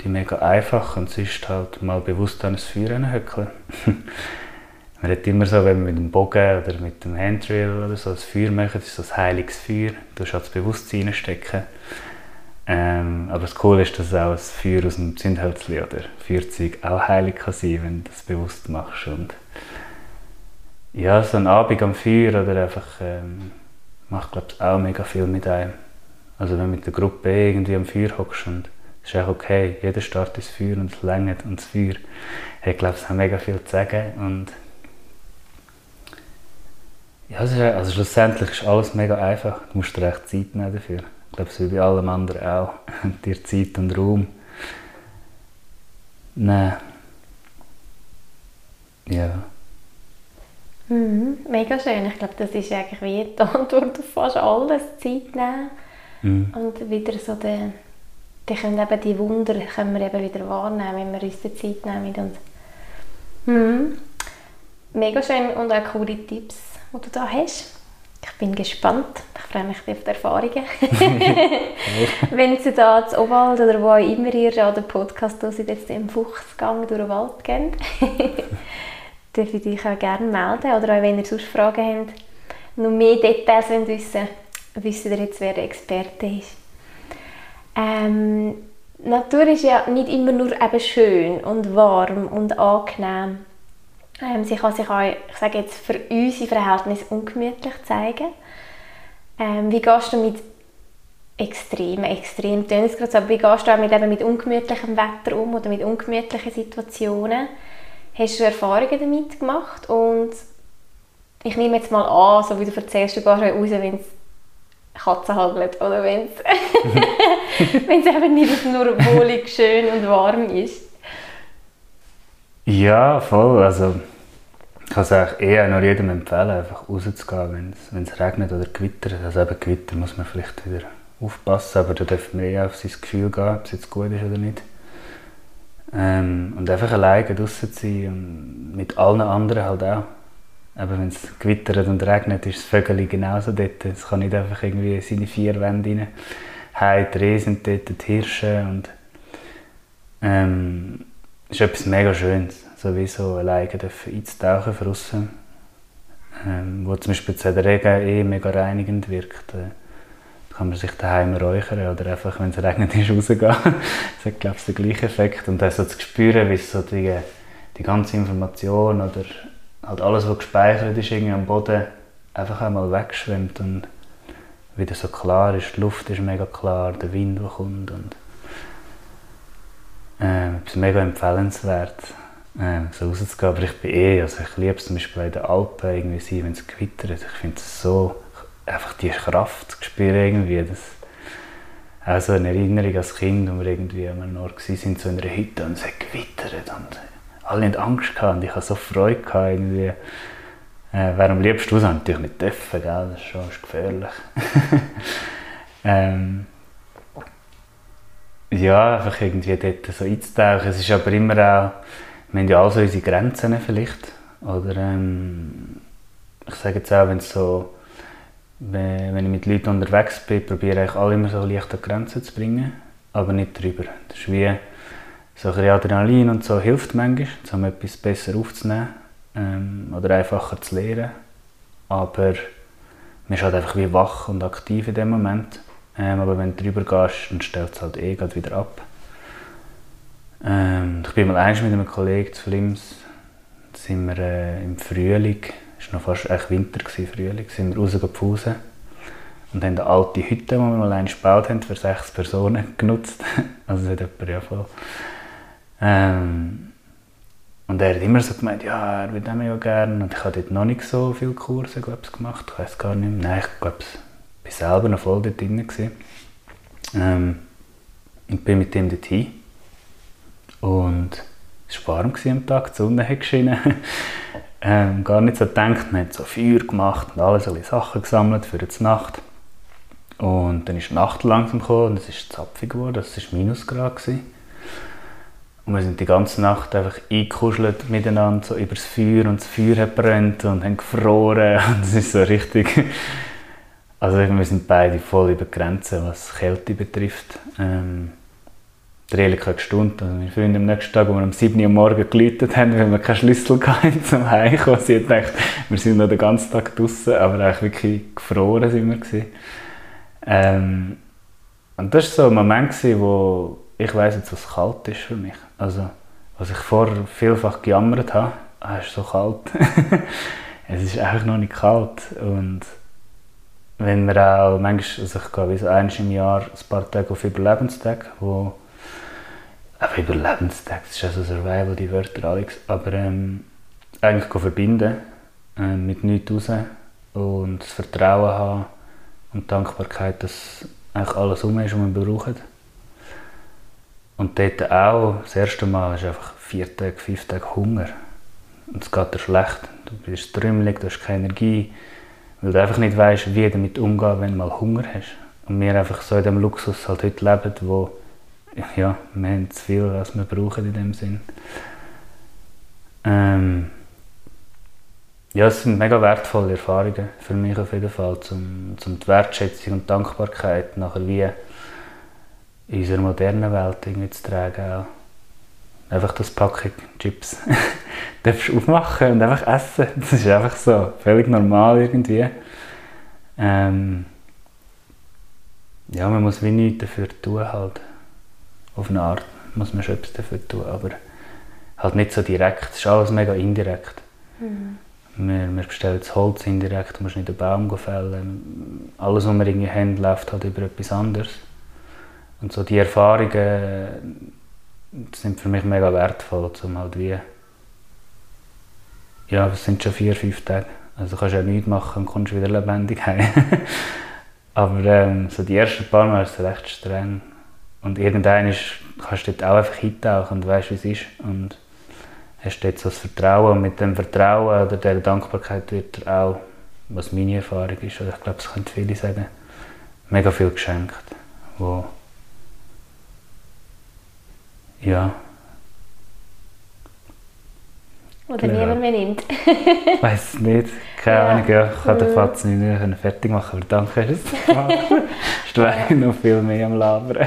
die mega einfach und sonst halt mal bewusst an das Feuer hinhöckeln. man hat immer so, wenn man mit dem Bogen oder mit dem Handrail oder so das Feuer macht, das ist so ein heiliges Feuer, du hast halt das Bewusstsein reinstecken. Ähm, aber das Coole ist, dass auch das Feuer aus dem Zündhölzli oder Feuerzeug auch heilig kann sein, wenn du das bewusst machst. Und ja, so ein Abend am Feuer oder einfach ähm, macht glaube ich auch mega viel mit einem. Also wenn du mit der Gruppe irgendwie am Feuer hockst und es ist auch okay, jeder startet das Feuer und es längert und das Feuer hat glaube ich mega viel zu sagen und ja, also schlussendlich ist alles mega einfach. Du musst dir echt Zeit nehmen dafür. Glaube, es wie bei allem anderen auch. dir Zeit und Raum nehmen. Ja. Mhm, mega schön. Ich glaube, das ist eigentlich wie die Antwort auf fast alles. Zeit nehmen. Mhm. Und wieder so den, die, können eben die Wunder können wir eben wieder wahrnehmen, wenn wir uns die Zeit nehmen. Und, mhm. Mega schön und auch coole Tipps, die du da hast. Ich bin gespannt. Ich freue mich auf die Erfahrungen. Wenn Sie da zu Obwald oder wo immer ihr an den Podcast hört, jetzt im Fuchsgang durch den Wald gehen, dürft ihr euch auch gerne melden. Oder auch wenn ihr sonst Fragen habt, noch mehr Details wollt wissen wissen ihr jetzt, wer der Experte ist. Ähm, Natur ist ja nicht immer nur eben schön und warm und angenehm. Ähm, sie kann sich auch, ich sage jetzt, für unsere Verhältnisse ungemütlich zeigen. Ähm, wie gehst du mit extremen, extrem tönt gerade so, aber wie gehst du auch mit, eben mit ungemütlichem Wetter um oder mit ungemütlichen Situationen? Hast du Erfahrungen damit gemacht? Und ich nehme jetzt mal an, so wie du erzählst, du gehst raus, wenn es Katzen handelt oder wenn es eben nicht nur wohlig, schön und warm ist. Ja, voll. Also ich kann es eigentlich eher nur jedem empfehlen, einfach rauszugehen, wenn es, regnet oder gewittert. Also eben Gewitter muss man vielleicht wieder aufpassen, aber da darf man eher auf sein Gefühl gehen, ob es jetzt gut ist oder nicht. Ähm, und einfach alleine draußen zu sein und mit allen anderen halt auch. eben wenn es gewittert und regnet, ist das Vögel genauso dort. Es kann nicht einfach irgendwie in seine vier Wände rein. Hey, die Rehe sind dort, die Hirsche und ähm, ist etwas mega Schönes, sowieso alleine einzutauchen von außen. Ähm, wo zum Beispiel der Regen eh mega reinigend wirkt. Äh, kann man sich daheim räuchern oder einfach, wenn es regnet, ist rausgehen. das hat, glaube ich, den gleichen Effekt. Und dann so zu spüren, wie so die, die ganze Information oder halt alles, was gespeichert ist irgendwie am Boden, einfach einmal wegschwimmt und wieder so klar ist. Die Luft ist mega klar, der Wind, der kommt. Und, äh, ist mega empfehlenswert, äh, so rauszugehen. Aber ich bin eh, also ich liebe es zum Beispiel in den Alpen, irgendwie wenn es gewittert. Ich finde es so einfach die Kraft zu spüren irgendwie. Das, auch so eine Erinnerung als Kind, wo wir irgendwie an einem Ort waren, so in einer Hütte und es hat gewittert und alle hatten Angst gehabt und ich hatte so Freude gehabt, irgendwie. Äh, wer am liebsten raus, natürlich nicht dürfen, gell? das ist schon ist gefährlich. ähm, ja, einfach irgendwie dort so einzutauchen. Es ist aber immer auch, wir haben ja alle so unsere Grenzen vielleicht. Oder ähm, ich sage jetzt auch, wenn es so wenn, ich mit Leuten unterwegs bin, probiere ich alle immer so leicht an Grenzen zu bringen, aber nicht drüber. Das ist wie so ein Adrenalin und so hilft manchmal, um etwas besser aufzunehmen ähm, oder einfacher zu lernen. Aber man ist halt einfach wie wach und aktiv in dem Moment. Ähm, aber wenn du drüber gehst, dann stellt es halt eh wieder ab. Ähm, ich bin mal eins mit einem Kollegen zu Flims, da sind wir äh, im Frühling es war noch fast echt Winter, gewesen, Frühling, sind wir rausgepfusen und haben eine alte Hütte, die wir mal einmal gebaut haben, für sechs Personen genutzt. Also das hat jemand ja voll. Ähm, und er hat immer so gemeint, ja, er würde mega gerne. Und ich habe dort noch nicht so viele Kurse glaub, gemacht, ich weiß gar nicht mehr. Nein, ich glaube, ich war selber noch voll dort drin. Ähm, und bin mit ihm dorthin. Und es war warm am Tag, die Sonne hat geschienen ähm, gar nicht so gedacht. Man hat so Feuer gemacht und alles, alle Sachen gesammelt für die Nacht. Und dann ist die Nacht langsam gekommen und es ist zapfig geworden, es war Minusgrad. Und wir sind die ganze Nacht einfach eingekuschelt miteinander, so über das Feuer und das Feuer hat brennt und haben gefroren und es ist so richtig... Also wir sind beide voll über die Grenze, was Kälte betrifft. Ähm, der Erik hat. Also meine Freunde am nächsten Tag, als wir um 7 Uhr morgens geläutet haben, weil wir keinen Schlüssel hatten zum Heimkommen, sie hat gedacht, wir sind noch den ganzen Tag draußen, aber eigentlich wirklich gefroren sind wir. Ähm, und das war so ein Moment, wo ich weiss jetzt, was kalt ist für mich. Also, was ich vorher vielfach gejammert habe, ah, es ist so kalt. es ist eigentlich noch nicht kalt. Und wenn wir auch manchmal, also ich gehe wie so einmal im Jahr ein paar Tage auf Überlebenstage, wo aber Überlebenstext ist also Survival, die Wörter Alex. Aber ähm, eigentlich verbinden äh, mit nichts raus und das Vertrauen haben und Dankbarkeit, dass eigentlich alles um ist, was wir brauchen. Und dort auch, das erste Mal ist einfach vier Tage, fünf Tage Hunger. Und es geht dir schlecht. Du bist trümmelig, du hast keine Energie, weil du einfach nicht weißt, wie du damit umgehen, wenn du mal Hunger hast. Und wir einfach so in dem Luxus halt heute leben, wo ja, wir haben zu viel, was wir brauchen in dem Sinn. Ähm, ja, es sind mega wertvolle Erfahrungen für mich auf jeden Fall, um, um die Wertschätzung und Dankbarkeit nachher wie in unserer modernen Welt irgendwie zu tragen. Auch. Einfach das Packung Chips darfst du aufmachen und einfach essen. Das ist einfach so, völlig normal irgendwie. Ähm, ja, man muss wie nichts dafür tun halt auf eine Art muss man schon etwas dafür tun, aber halt nicht so direkt, es ist alles mega indirekt. Mhm. Wir, wir bestellen das Holz indirekt, du musst nicht den Baum fällen. Alles, was wir irgendwie haben, läuft halt über etwas anderes. Und so die Erfahrungen sind für mich mega wertvoll, um halt wie... Ja, es sind schon vier, fünf Tage. Also kannst du ja nichts machen und kommst wieder lebendig heim. Aber ähm, so die ersten paar Mal ist es recht streng. Und irgendwann kannst du dort auch einfach hintauchen und weißt, wie es ist. Und hast dort so das Vertrauen. Und mit dem Vertrauen oder dieser Dankbarkeit wird er auch, was meine Erfahrung ist, oder ich glaube, es können viele sagen, mega viel geschenkt. Wo ja. Oder Klar. niemand mehr nimmt. ich weiß es nicht. Keine ja. Ahnung, ja, ich kann den Platz nicht mehr fertig machen, aber danke, dass du es gemacht hast. Du ja. noch viel mehr am Labern.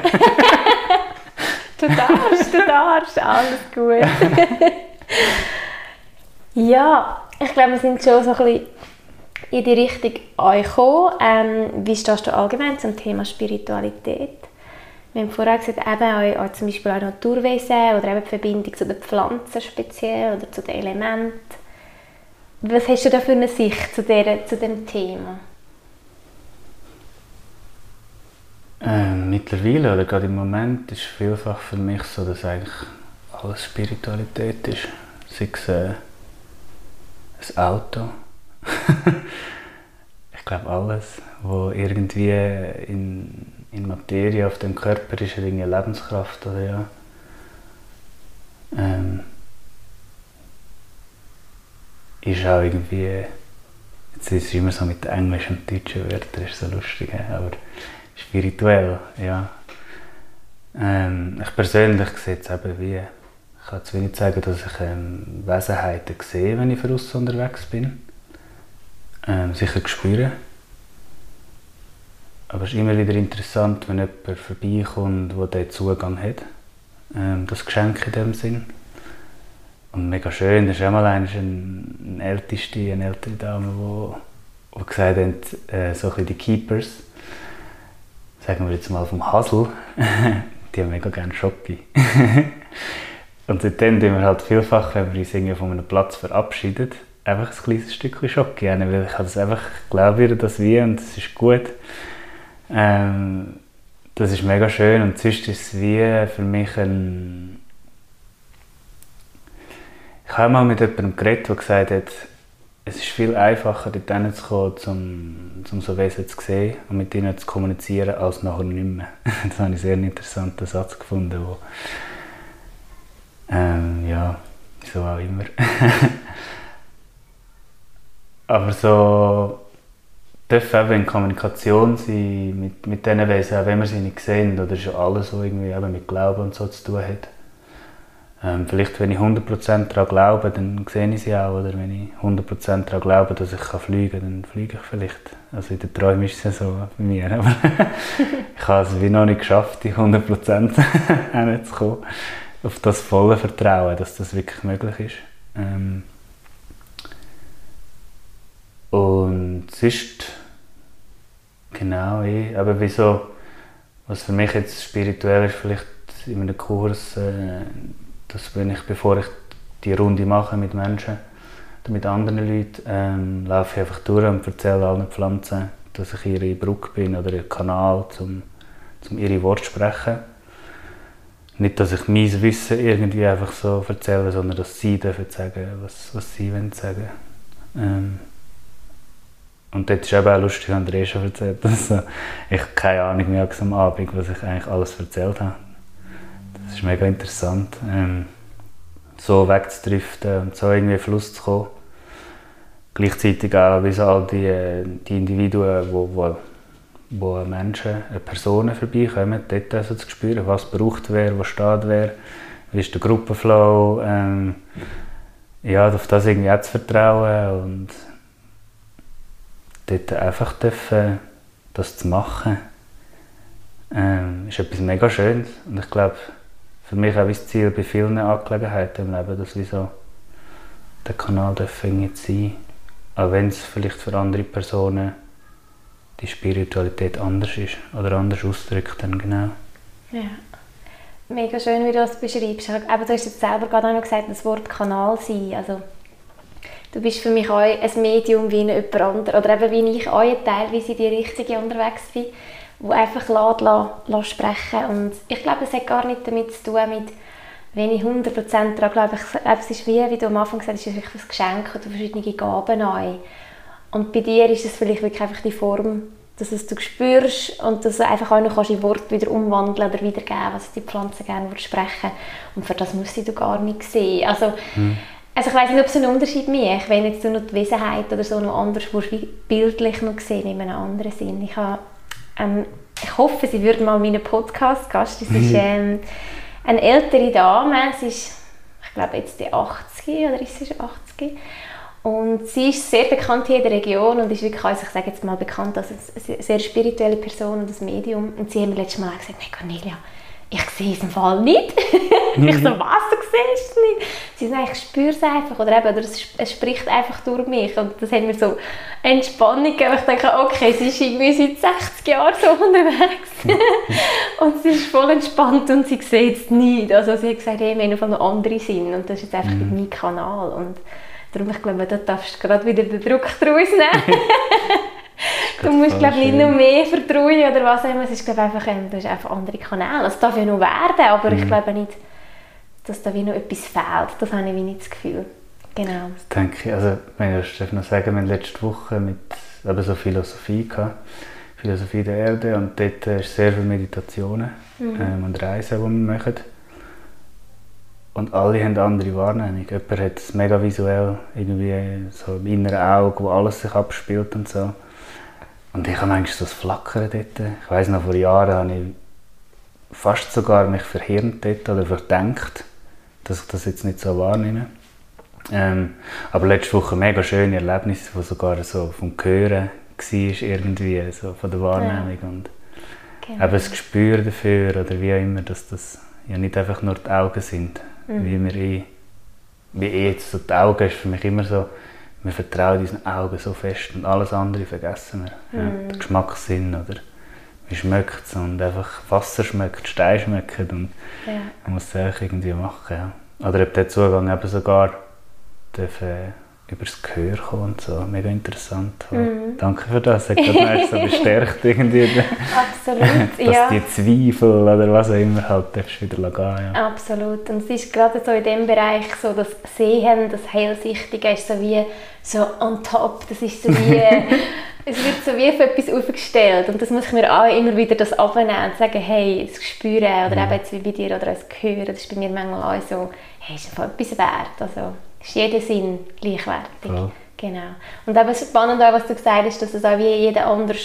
du darfst, du darfst, alles gut. ja, ich glaube, wir sind schon so ein bisschen in die Richtung gekommen. Ähm, wie stehst du allgemein zum Thema Spiritualität? Wir haben vorher gesagt, eben auch, auch zum Beispiel auch Naturwesen oder eben die Verbindung zu den Pflanzen speziell oder zu den Elementen. Was hast du da für eine Sicht zu, der, zu dem Thema? Ähm, mittlerweile oder gerade im Moment ist vielfach für mich so, dass eigentlich alles Spiritualität ist. Sei es äh, ein Auto. ich glaube alles, wo irgendwie in in Materie auf dem Körper ist eine Lebenskraft oder ja. Ähm, ist auch irgendwie, jetzt ist es immer so mit englischen und deutschen Wörtern, ist so lustig, aber spirituell, ja. Ähm, ich persönlich sehe es eben wie, ich kann zu wenig sagen, dass ich ähm, Wesenheiten sehe, wenn ich von unterwegs bin. Ähm, sicher spüren aber es ist immer wieder interessant, wenn jemand vorbeikommt, der diesen Zugang hat. Ähm, das Geschenk in dem Sinn. Und mega schön, das ist auch mal eine, eine älteste, eine ältere Dame, die, die gesagt hat, äh, so ein die Keepers, sagen wir jetzt mal vom Hasel, die haben mega gerne Schocke. und seitdem tun wir halt vielfach, wenn wir uns irgendwie von einem Platz verabschieden, einfach ein kleines Stückchen Schocke weil ich das einfach, glaube das wie und es ist gut. Ähm, das ist mega schön und sonst ist es wie für mich ein... Ich habe mal mit jemandem geredet, der gesagt hat, es ist viel einfacher, dort hinzukommen, um, um so Wesen zu sehen und mit ihnen zu kommunizieren, als nachher nicht mehr. das habe ich einen sehr interessanten Satz gefunden, wo ähm, ja, wieso auch immer. Aber so dürfen eben in Kommunikation sein mit, mit diesen Wesen, auch wenn wir sie nicht sehen oder schon alles, was irgendwie eben mit Glauben und so zu tun hat. Ähm, vielleicht, wenn ich 100% daran glaube, dann sehe ich sie auch. Oder wenn ich 100% daran glaube, dass ich fliegen kann, dann fliege ich vielleicht. Also in den Träumen ist es ja so bei mir. Aber ich habe es wie noch nicht geschafft, die 100% hinzukommen. Auf das volle Vertrauen, dass das wirklich möglich ist. Ähm, und sonst, genau, ich, aber wieso, was für mich jetzt spirituell ist, vielleicht in einem Kurs, äh, dass wenn ich, bevor ich die Runde mache mit Menschen oder mit anderen Leuten, ähm, laufe ich einfach durch und erzähle allen Pflanzen, dass ich ihre Brücke bin oder ein Kanal, um, um ihre Worte zu sprechen. Nicht, dass ich mein Wissen irgendwie einfach so erzähle, sondern dass sie dürfen sagen, was, was sie wollen sagen. Ähm, und dort ist eben auch lustig, haben André schon erzählt, äh, ich keine Ahnung mehr am Abend, was ich eigentlich alles erzählt habe. Das ist mega interessant, ähm, so wegzudriften und so irgendwie Fluss zu kommen. Gleichzeitig auch, wie so all die, äh, die Individuen, wo, wo, wo Menschen, Personen vorbeikommen, dort also zu spüren, was braucht wer, wo steht wer, wie ist der Gruppenflow, ähm, ja, auf das irgendwie auch zu vertrauen und dort einfach dürfen, das zu machen, ähm, ist etwas mega Schönes. Und ich glaube, für mich auch das Ziel bei vielen Angelegenheiten im Leben, dass wir so der Kanal dürfen sein auch wenn es vielleicht für andere Personen die Spiritualität anders ist oder anders ausdrückt dann genau. Ja, mega schön, wie du das beschreibst. Aber du hast jetzt selber gerade noch gesagt, das Wort Kanal sein. Also du bist für mich auch ein Medium wie jemand anderes. Oder eben wie ich auch teilweise in die Richtung unterwegs bin, wo einfach lässt, lässt sprechen Und ich glaube, es hat gar nicht damit zu tun, mit wenn ich 100% daran glaube. Ich es ist wie, wie du am Anfang gesagt hast, es ist wirklich ein Geschenk oder verschiedene Gaben neu. Und bei dir ist es vielleicht wirklich einfach die Form, dass es du spürst und dass du einfach auch noch in Wort wieder umwandeln oder wiedergeben, was die Pflanzen gerne sprechen Und für das musst du gar nicht sehen. Also, hm. Also ich weiß nicht, ob es einen Unterschied macht, wenn jetzt du noch die Wesenheit oder so noch anders bildlich noch sehen in einem anderen Sinn. Ich, habe, ähm, ich hoffe, sie würde mal meinen Podcast gast. Das ist ähm, eine ältere Dame. Sie ist, ich glaube jetzt die 80 oder ist sie schon 80. Und sie ist sehr bekannt hier in der Region und ist wirklich, also ich sage jetzt mal bekannt als eine sehr spirituelle Person und ein Medium. Und sie hat mir letztes Mal gesagt, hey Cornelia, ich sehe es im Fall nicht. Mhm. ich so, was, du siehst es nicht? Sie sagt, ich spüre es einfach oder eben, oder es, spricht einfach durch mich und das hat mir so Entspannung gegeben. Ich denke, okay, sie ist irgendwie seit 60 Jahren so unterwegs und sie ist voll entspannt und sie sieht es nicht. Also sie hat gesagt, hey, wir haben auf einen anderen Sinn und das ist jetzt einfach mhm. mein Kanal und darum, ich glaube, da darfst du gerade wieder den Druck draus nehmen. Du musst glaube nicht noch mehr vertrauen oder was auch immer. Es ist glaube einfach, du hast einfach andere Kanäle. Es darf ja noch werden, aber mhm. ich glaube nicht, dass da wie noch etwas fehlt. Das habe ich wie nicht das Gefühl. Genau. Das denke ich. Also, ich darf noch sagen, wir hatten letzte Woche mit eben so Philosophie gehabt. Philosophie der Erde und dort ist sehr viele Meditationen mhm. ähm, und Reisen, die wir machen. Und alle haben andere Wahrnehmung. Jemand hat es mega visuell, irgendwie so im inneren Auge, wo alles sich abspielt und so. Und ich habe manchmal so das Flackern dort. Ich weiss noch, vor Jahren habe ich fast sogar mich verhirnt dort oder verdenkt, dass ich das jetzt nicht so wahrnehme. Ähm, aber letzte Woche mega schöne Erlebnisse, wo sogar so vom Hören war, irgendwie, so von der Wahrnehmung. Ja. Und genau. eben das Gespür dafür oder wie auch immer, dass das ja nicht einfach nur die Augen sind. Mhm. Wie, wir eh, wie eh jetzt so die Augen ist für mich immer so, wir vertrauen unseren Augen so fest und alles andere vergessen wir. Ja, mm. Den Geschmackssinn oder wie schmeckt es und einfach Wasser schmeckt, Stein schmeckt und ja. man muss es irgendwie machen. Ja. Oder ob der Zugang eben sogar darf, äh, über das Gehör kommen und so. Mega interessant. Mm. Danke für das. Hat das so bestärkt irgendwie. Absolut, dass ja. die Zweifel oder was auch immer halt darfst wieder gehen. Ja. Absolut. Und es ist gerade so in dem Bereich so das Sehen, das Hellsichtige ist so wie so on top. Das ist so wie es wird so wie auf etwas aufgestellt und das muss ich mir auch immer wieder das abnehmen und sagen, hey, das Spüren oder mm. eben jetzt wie bei dir oder das Gehören, das ist bei mir manchmal auch so, hey, ist einfach etwas wert. Also, ist jeder Sinn gleichwertig. Ja. Genau. Und eben spannend auch, was du gesagt hast, dass es auch wie jeder anders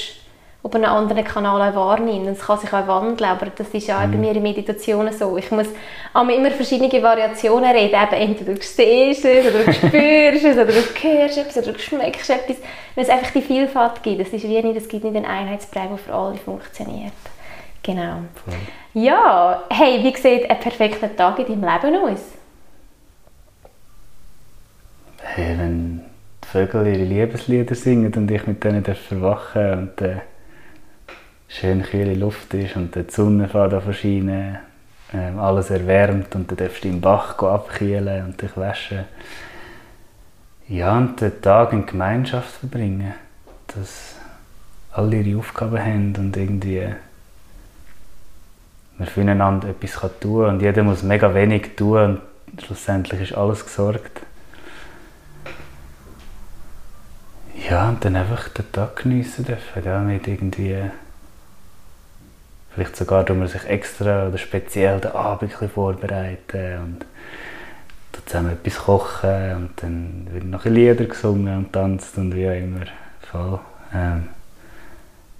auf einem anderen Kanal auch wahrnimmt. Und es kann sich auch wandeln, aber das ist auch mhm. bei mir in Meditationen so. Ich muss immer verschiedene Variationen reden. Eben, entweder du siehst es, oder du spürst es, oder du hörst etwas, oder du schmeckst etwas. Wenn es einfach die Vielfalt gibt. Es, ist wie nicht, es gibt nicht einen Einheitsbrei, der für alle funktioniert. Genau. Ja, hey, wie sieht ein perfekter Tag in deinem Leben aus? Hey, wenn die Vögel ihre Liebeslieder singen und ich mit denen verwachen und äh, schön kühle Luft ist und die Sonne fährt an äh, alles erwärmt und dann darfst du im Bach abkühlen und dich waschen. Ja, und den Tag in Gemeinschaft verbringen, dass alle ihre Aufgaben haben und irgendwie man füreinander etwas tun kann und jeder muss mega wenig tun und schlussendlich ist alles gesorgt. Ja, und dann einfach den Tag geniessen dürfen, ja, mit irgendwie... Vielleicht sogar, dass man sich extra oder speziell den Abend vorbereiten und zusammen etwas kochen und dann wird noch Lieder gesungen und tanzt und wie auch immer. Voll. Ähm,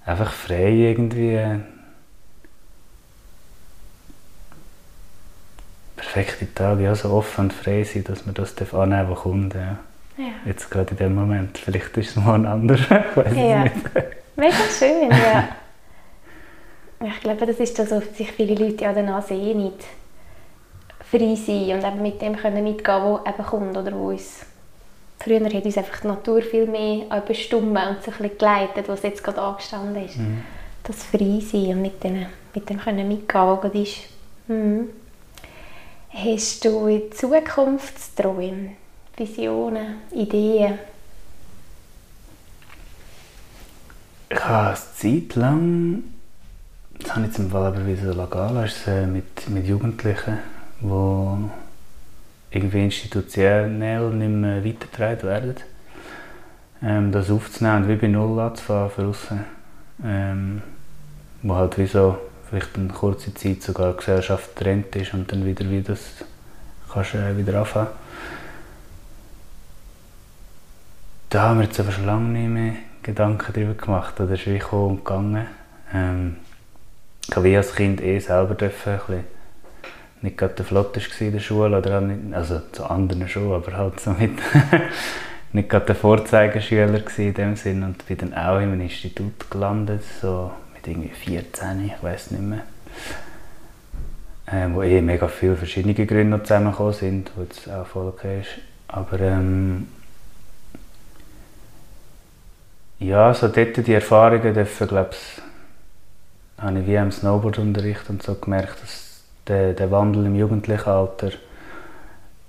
einfach frei irgendwie. Perfekte Tage, ja, so offen und frei sein, dass man das annehmen darf, was kommt. Ja. Ja. Jetzt gerade in dem Moment. Vielleicht ist es morgen anders. ich weiß ja. es nicht. Mega schön, ja. Ich glaube, das ist das, was sich viele Leute ja danach sehen, nicht frei sein und eben mit dem können mitgehen, was eben kommt oder wo uns Früher hat uns einfach die Natur viel mehr bestimmt und so ein geleitet, was jetzt gerade angestanden ist. Mhm. Das frei sein und mit dem, mit dem können mitgehen, was gerade ist. Mhm. Hast du Zukunftsträume? Visionen, Ideen? Ich habe eine Zeit lang, das habe ich zum Fall aber wieder äh, mit, mit Jugendlichen, die irgendwie institutionell nicht mehr weitergetragen werden. Ähm, das aufzunehmen und wie bei Null anzufangen für aussen. Ähm, wo halt wie so vielleicht eine kurze Zeit sogar Gesellschaft getrennt ist und dann wieder wie das kannst, äh, wieder anfangen da haben wir jetzt aber schon lange nicht mehr Gedanken darüber gemacht. Das ist wie gekommen und gegangen. Ähm, ich habe als Kind eh selber dürfen, ein bisschen nicht gerade der Flotteste in der Schule, oder nicht, also zu anderen schon, aber halt so mit nicht gerade der Vorzeigeschüler in dem Sinn und bin dann auch in einem Institut gelandet, so mit irgendwie 14, ich weiß nicht mehr. Ähm, wo eh mega viele verschiedene Gründe zusammengekommen sind, wo jetzt auch voll okay ist. Aber ähm, ja, so dort die Erfahrungen dürfen, glaube ich, habe ich wie im Snowboardunterricht und so gemerkt, dass der, der Wandel im jugendlichen Alter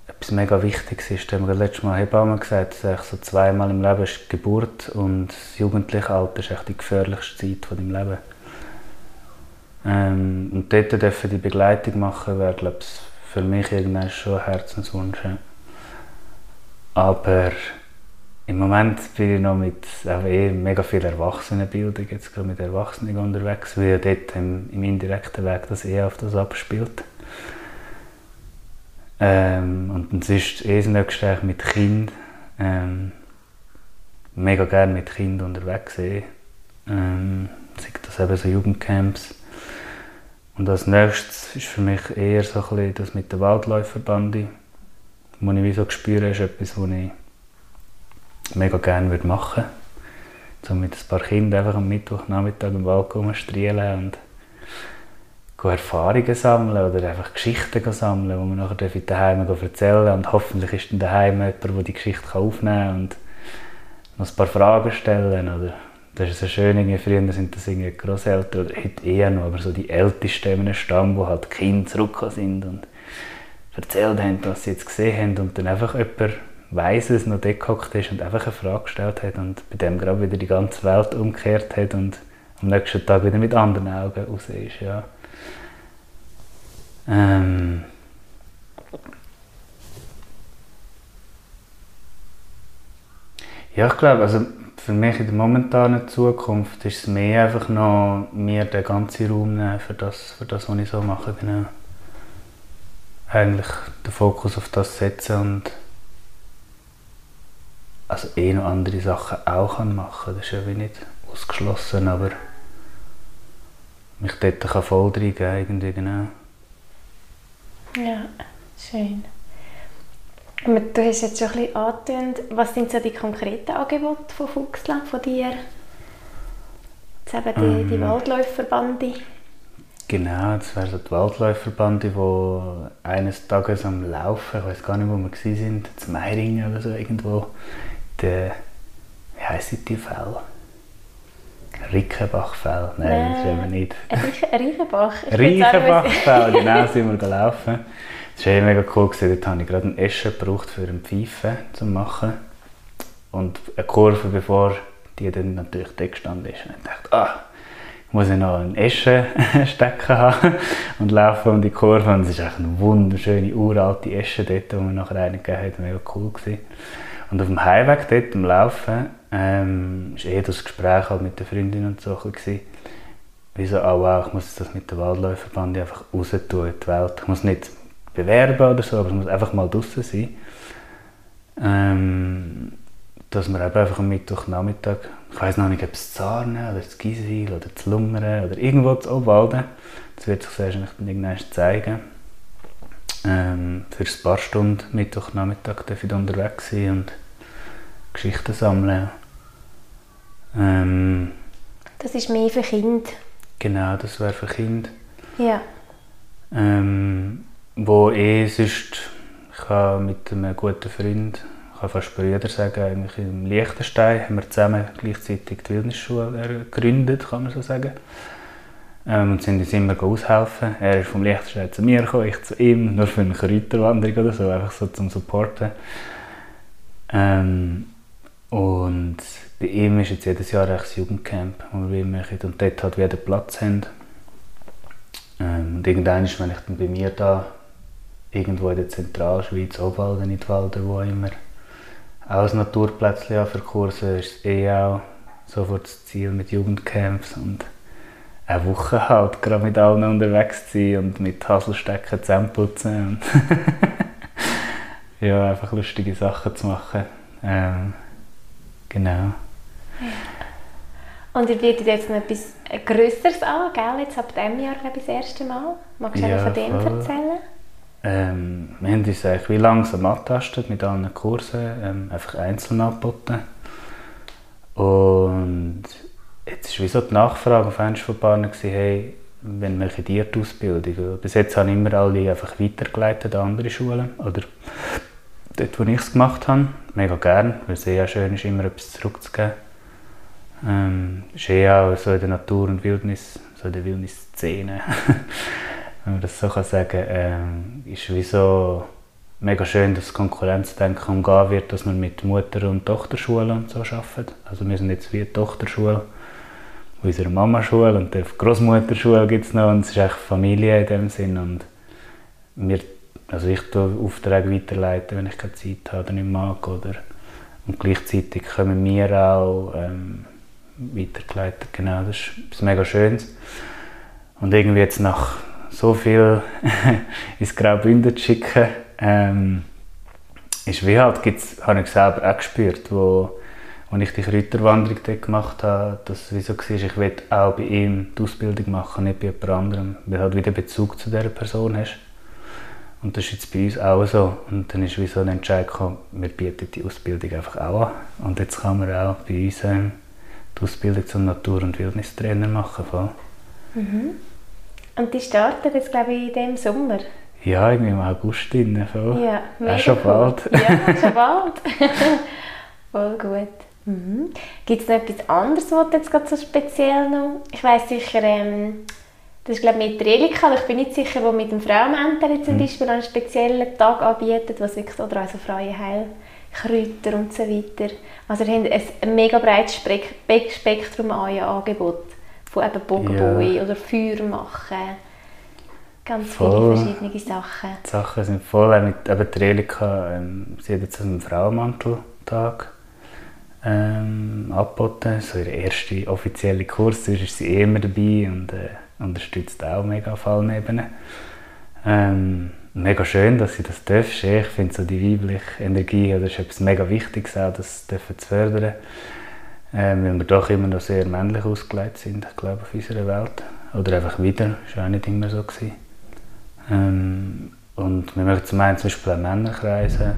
etwas mega Wichtiges ist. Da haben wir letztes Mal Hebamme gesagt, dass so zweimal im Leben ist die Geburt und das jugendliche Alter ist echt die gefährlichste Zeit von deinem Leben. Ähm, und dort dürfen die Begleitung machen, wäre glaube ich für mich irgendwann schon ein Herzenswunsch. Aber im Moment bin ich noch mit eh mega viel Erwachsenenbildung, jetzt gerade mit Erwachsenen unterwegs, weil ja dort im, im indirekten Weg das eh auf das abspielt. Ähm, und sonst eh das nächste mit Kind. Ähm, mega gerne mit Kind unterwegs eh. Ähm, sei das eben so Jugendcamps. Und als nächstes ist für mich eher so ein bisschen das mit der Waldläuferbande, wo ich wie so spüre, ist etwas, was ich mega gerne würde machen würde. So mit ein paar Kindern einfach am Mittwochnachmittag im Wald rumstrielen und Erfahrungen sammeln oder einfach Geschichten sammeln, die man nachher daheim erzählen darf. Und hoffentlich ist dann daheim jemand, der die Geschichte aufnehmen kann und noch ein paar Fragen stellen oder das ist so schön, irgendwie früher sind das irgendwie Großeltern oder heute eher noch, aber so die Ältesten in einem Stamm, wo halt Kinder zurückgekommen sind und erzählt haben, was sie jetzt gesehen haben und dann einfach jemand weiss es noch dort ist und einfach eine Frage gestellt hat und bei dem gerade wieder die ganze Welt umgekehrt hat und am nächsten Tag wieder mit anderen Augen raus ist. Ja. Ähm ja, ich glaube, also für mich in der momentanen Zukunft ist es mehr einfach noch mir den ganzen Raum nehmen für das, für das, was ich so mache. Genau. Eigentlich den Fokus auf das setzen und also eh noch andere Sachen auch kann machen Das ist ja wie nicht ausgeschlossen, aber mich dort kann voll reingeben, irgendwie genau. Ja, schön. Du hast jetzt schon ein bisschen angetönt, was sind so die konkreten Angebote von Fuchsland, von dir? Jetzt eben die, ähm, die Waldläuferbande. Genau, das wäre so die Waldläuferbande, die eines Tages am Laufen, ich weiß gar nicht, wo wir waren, in Meiringen oder so irgendwo, der, wie heisst die Fell? Rickenbachfell? Nein, das ist eben nicht. Reichenbach? Reichenbachfell, genau, sind wir gelaufen. Das war mega cool. Dort habe ich gerade einen Esche gebraucht für ein Pfeifen zu machen. Und eine Kurve, bevor die dann natürlich da gestanden ist. Und ich dachte, ah, ich muss ich noch einen Esche stecken haben und laufen um die Kurve. Und es ist echt eine wunderschöne, uralte Esche dort, die wir nachher einen gegeben haben. Mega cool gewesen. Und auf dem Heimweg dort, am Laufen, ähm, war eh das Gespräch halt mit der Freundin und so ein bisschen, wie so, oh wow, ich muss das mit der Waldläuferbande einfach raus tun in die Welt. Ich muss nicht bewerben oder so, aber es muss einfach mal draußen sein. Ähm, dass wir eben einfach am Mittwochnachmittag, ich weiß noch nicht, ob es Zarne oder das Giswil oder das Lungern oder irgendwo zu Obwalden, das wird sich wahrscheinlich dann irgendwann zeigen. Ähm, für ein paar Stunden Mittwochnachmittag darf ich unterwegs sein und Geschichten sammeln. Ähm, das ist mehr für Kinder. Genau, das wäre für Kinder. Ja. Ähm, wo eh sonst, ich habe mit einem guten Freund, ich kann fast Brüder sagen, eigentlich im Liechtenstein haben wir zusammen gleichzeitig die Wildnisschule gegründet, kann man so sagen. Ähm, und sind uns immer aushelfen. Er ist vom Liechtenstein zu mir gekommen, ich zu ihm, nur für eine Kräuterwanderung oder so, einfach so zum Supporten. Ähm, und bei ihm ist jetzt jedes Jahr ein Jugendcamp, wo wir machen und dort halt wieder Platz haben. Ähm, und irgendwann, wenn ich dann bei mir da irgendwo in der Zentralschweiz, Obwalden, Nidwalden, wo immer, auch ein Naturplätzchen für Kurse, ist eh auch sofort das Ziel mit Jugendcamps und eine Woche halt gerade mit allen unterwegs zu sein und mit Haselstecken zusammenputzen und ja, einfach lustige Sachen zu machen. Ähm, genau. Und ihr bietet jetzt noch etwas Größeres an, gell? Jetzt ab diesem Jahr, glaube ich, das erste Mal. Magst du ja, von dem voll. erzählen? Ähm, wir haben uns eigentlich wie langsam angetastet mit allen Kursen, ähm, einfach einzeln angeboten. Und jetzt ist wie so die Nachfrage auf einmal von Partnern hey, wenn dir die Ausbildung? Bis jetzt haben immer alle einfach weitergeleitet an andere Schulen oder dort, wo ich es gemacht habe. Mega gern, weil es sehr schön ist, immer etwas zurückzugeben. Ähm, ist eh auch so in der Natur und Wildnis, so in der Wildnisszene, wenn man das so kann sagen ähm, ist wie so mega schön, dass Konkurrenzdenken umgehen wird, dass man mit Mutter- und Tochterschulen und so arbeitet. Also wir sind jetzt wie Tochterschule unserer Mama-Schule und der Großmutterschule gibt es noch und es ist echt Familie in dem Sinn und wir, also ich tue Aufträge weiterleiten, wenn ich keine Zeit habe oder nicht mag oder und gleichzeitig können wir auch ähm, weitergeleitet, genau, das ist etwas mega Schönes. Und irgendwie jetzt nach so viel ins Graubünden zu schicken, ähm, ist wie halt, gibt's, habe ich selber auch gespürt, wo als ich die Kräuterwanderung dort gemacht habe, dass es so war, ich will auch bei ihm die Ausbildung machen, nicht bei jemand anderem, weil du halt wieder Bezug zu dieser Person hast. Und das ist jetzt bei uns auch so. Und dann ist wie so ein Entscheid gekommen, wir bieten die Ausbildung einfach auch an. Und jetzt kann man auch bei uns ähm, die Ausbildung zum Natur- und Wildnistrainer machen. Voll. Mhm. Und die startet jetzt, glaube ich, in diesem Sommer? Ja, irgendwie im August. Drin, voll. Ja, mega schon cool. bald. Ja, schon bald. voll gut. Mhm. Gibt es noch etwas anderes, was du jetzt gerade so speziell noch... Ich weiss sicher, ähm, das ist glaube ich mit Relika, ich bin nicht sicher, wo mit dem Frauenmäntel zum mhm. Beispiel einen speziellen Tag anbietet, was wirklich, oder also freie Heilkräuter und so weiter. Also ihr habt ein mega breites Spektrum an Angebot von eben Bogenboi ja. oder Feuer machen. Ganz voll. viele verschiedene Sachen. Die Sachen sind voll, mit eben Relika, ähm, sie hat jetzt einen Frauenmanteltag ähm, angeboten. So ihr erster offizieller Kurs, sonst ist sie eh immer dabei und äh, unterstützt auch mega auf allen Ebenen. Ähm, mega schön, dass sie das darf. Ich finde so die weibliche Energie, das ist etwas mega Wichtiges, auch das dürfen zu fördern. Ähm, weil wir doch immer noch sehr männlich ausgelegt sind, ich glaube, auf unserer Welt. Oder einfach wieder, das war auch nicht immer so. Ähm, und wir möchten zum einen zum Beispiel Männerkreise,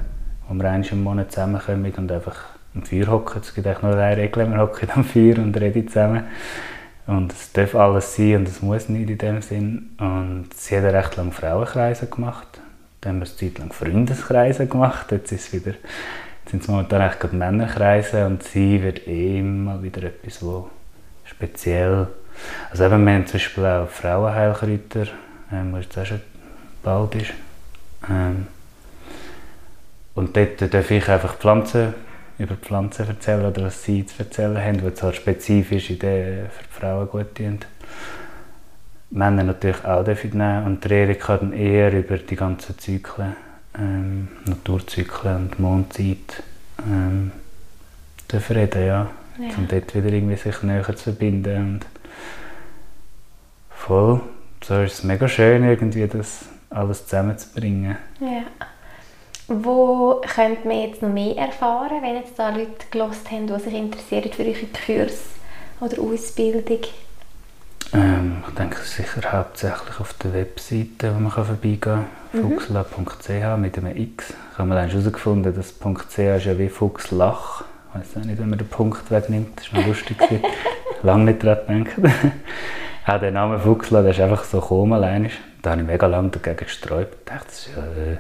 wo wir einmal im Monat zusammenkommen und einfach am Feuer hocken. Es gibt eigentlich nur eine Regel, wir hocken am Feuer und reden zusammen. Und es darf alles sein und es muss nicht in dem Sinn. Und sie hat recht lange Frauenkreise gemacht. Dann haben wir eine Zeit lang Freundeskreise gemacht. Jetzt ist wieder, jetzt sind es momentan eigentlich gerade Männerkreise und sie wird immer wieder etwas, wo speziell, also eben, wir haben zum Beispiel auch Frauenheilkräuter, ähm, was jetzt auch schon bald ist. Ähm, und dort darf ich einfach Pflanzen über Pflanzen erzählen oder was sie zu erzählen haben, die halt spezifische Ideen für die Frauen gut tun. Männer natürlich auch nehmen und die Erika dann eher über die ganzen Zyklen, ähm, Naturzyklen und Mondzeit ähm, reden, ja. ja. Um dort wieder irgendwie sich näher zu verbinden und voll, so ist es mega schön irgendwie das alles zusammenzubringen. Ja. Wo könnte man jetzt noch mehr erfahren, wenn jetzt da Leute gelost haben, die sich interessieren für eure Kurs oder Ausbildung? Ähm, ich denke sicher hauptsächlich auf der Webseite, wo man vorbeigehen kann. Mhm. fuchsla.ch mit einem X. Ich habe dann herausgefunden, dass .ch ist ja wie Fuchslach. Ich weiß auch nicht, wenn man den Punkt wegnimmt. Das war lustig. lange nicht daran gedacht. auch der Name Fuchsla, der ist einfach so gekommen allein. Da habe ich mega lange dagegen gesträubt. Ich dachte, das ist ja... Äh,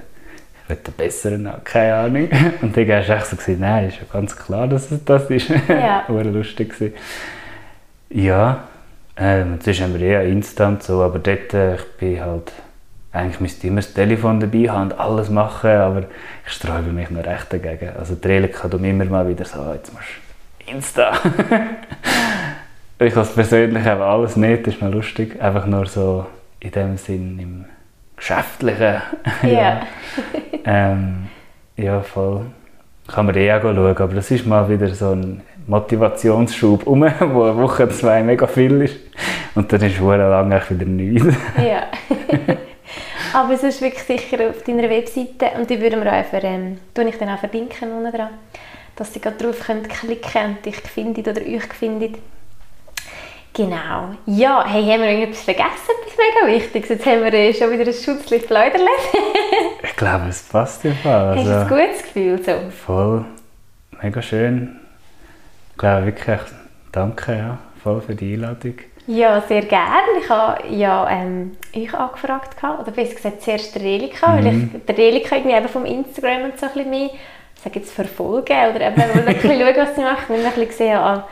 will einen besseren keine Ahnung. Und dann hast du echt so gesagt, nein, ist ja ganz klar, dass es das ist. Ja. War lustig. Gewesen. Ja, ähm, sonst haben wir eh Instant so, aber dort, äh, ich bin halt, eigentlich müsste ich immer das Telefon dabei haben und alles machen, aber ich sträube mich noch recht dagegen. Also die Relika tut immer mal wieder so, jetzt musst du Insta. ich als persönlich habe alles nicht, das ist mir lustig, einfach nur so in dem Sinn im Geschäftlichen. ja. ähm, ja, voll. Kann man eh auch schauen, aber das ist mal wieder so ein Motivationsschub um, wo eine Woche, zwei mega viel ist. Und dann ist es lange wieder nichts. ja. aber es ist wirklich sicher auf deiner Webseite und die würden wir auch einfach, ähm, ich dann auch verlinken unten dran, dass sie gerade drauf können klicken und dich findet oder euch findet. Genau. Ja, hey, haben wir irgendetwas vergessen, etwas mega Wichtiges? Jetzt haben wir äh, schon wieder ein Schutzlicht Läuderle. Ich glaube, es passt im Fall. Hast du Also, ein gutes Gefühl so? voll, mega schön. Ich glaube wirklich, danke ja, voll für die Einladung. Ja, sehr gerne. Ich habe ja ähm, euch angefragt, gehabt, oder besser gesagt zuerst der Relika, weil Mhm. ich der Relika irgendwie eben vom Instagram und so ein bisschen mehr, ich sage jetzt verfolgen oder eben mal ein bisschen schauen, was sie macht, und dann ein bisschen gesehen habe,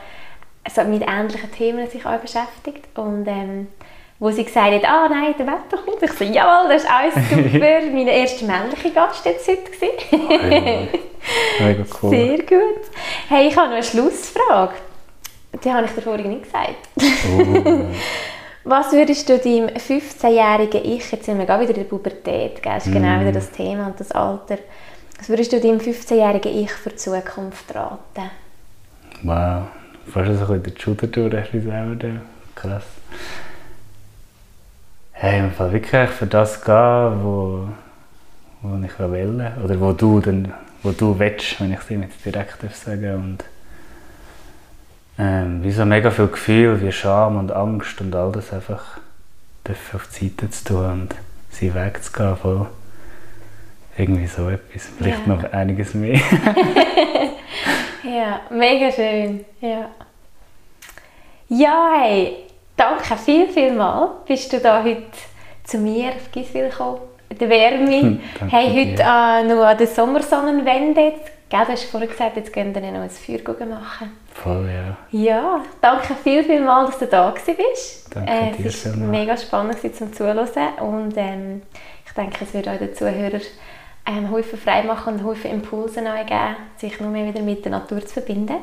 also mit ähnlichen Themen sich auch beschäftigt und ähm, wo sie gesagt hat, ah nein, der Wetter kommt. Ich so, jawohl, das ist alles super. Mein erster männlicher Gast jetzt heute. Mega cool. Sehr gut. Hey, ich habe noch eine Schlussfrage. Die habe ich dir vorhin nicht gesagt. Oh, Was würdest du deinem 15-jährigen Ich, jetzt sind wir gerade wieder in der Pubertät, gell? das ist genau Mm. wieder das Thema und das Alter. Was würdest du deinem 15-jährigen Ich für die Zukunft raten? wow, fast so ein bisschen der Shooter durch, selber da. Krass. Hey, im Fall wirklich für das gehen, wo, wo ich will. Oder wo du, dann, wo du willst, wenn ich es dir direkt sagen und ähm, wie so mega viel Gefühl, wie Scham und Angst und all das einfach auf die Seite zu tun und seinen Weg zu gehen. Voll. Irgendwie so etwas. Vielleicht Ja. noch einiges mehr. Ja, mega schön. Ja, ja hey, danke viel, viel mal. Bist du da heute zu mir auf Giswil gekommen? Der Wärme. Hm, hey, heute äh, noch an der Sommersonnenwende. Gell, du hast vorhin gesagt, jetzt gehen wir noch ein Feuer machen. Voll, ja. Ja, danke viel, viel mal, dass du da bist. Danke äh, dir Es war mega spannend zum Zuhören und ähm, ich denke, es wird auch den Zuhörern ähm, Haufen frei machen und Haufen Impulse neu geben, sich nur mehr wieder mit der Natur zu verbinden.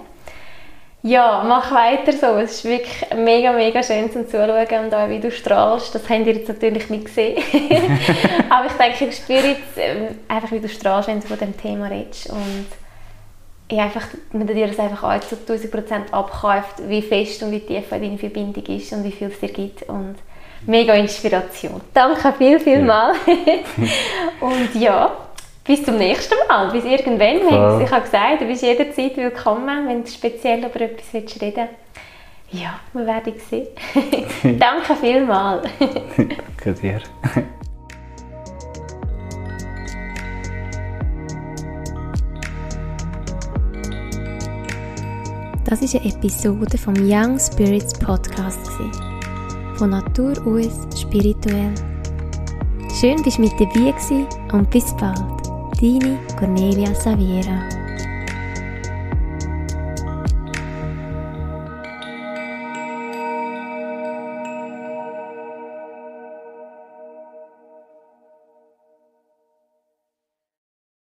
Ja, mach weiter so. Es ist wirklich mega, mega schön zum Zuschauen und auch wie du strahlst. Das habt ihr jetzt natürlich nicht gesehen. Aber ich denke, ich spüre jetzt ähm, einfach, wie du strahlst, wenn du von dem Thema redest. Und ja, einfach, wenn du dir das einfach auch zu 1000% abkauft, wie fest und wie tief deine Verbindung ist und wie viel es dir gibt. Und mega Inspiration. Danke viel, viel mal. und ja, bis zum nächsten Mal. Bis irgendwann. Voll. Ich habe gesagt, du bist jederzeit willkommen, wenn du speziell über etwas willst reden Ja, wir werden sehen. Danke vielmals. Danke dir. Das ist eine Episode vom Young Spirits Podcast. Von Natur aus spirituell. Schön, bist du mit dabei gewesen und bis bald. Deine Cornelia Saviera.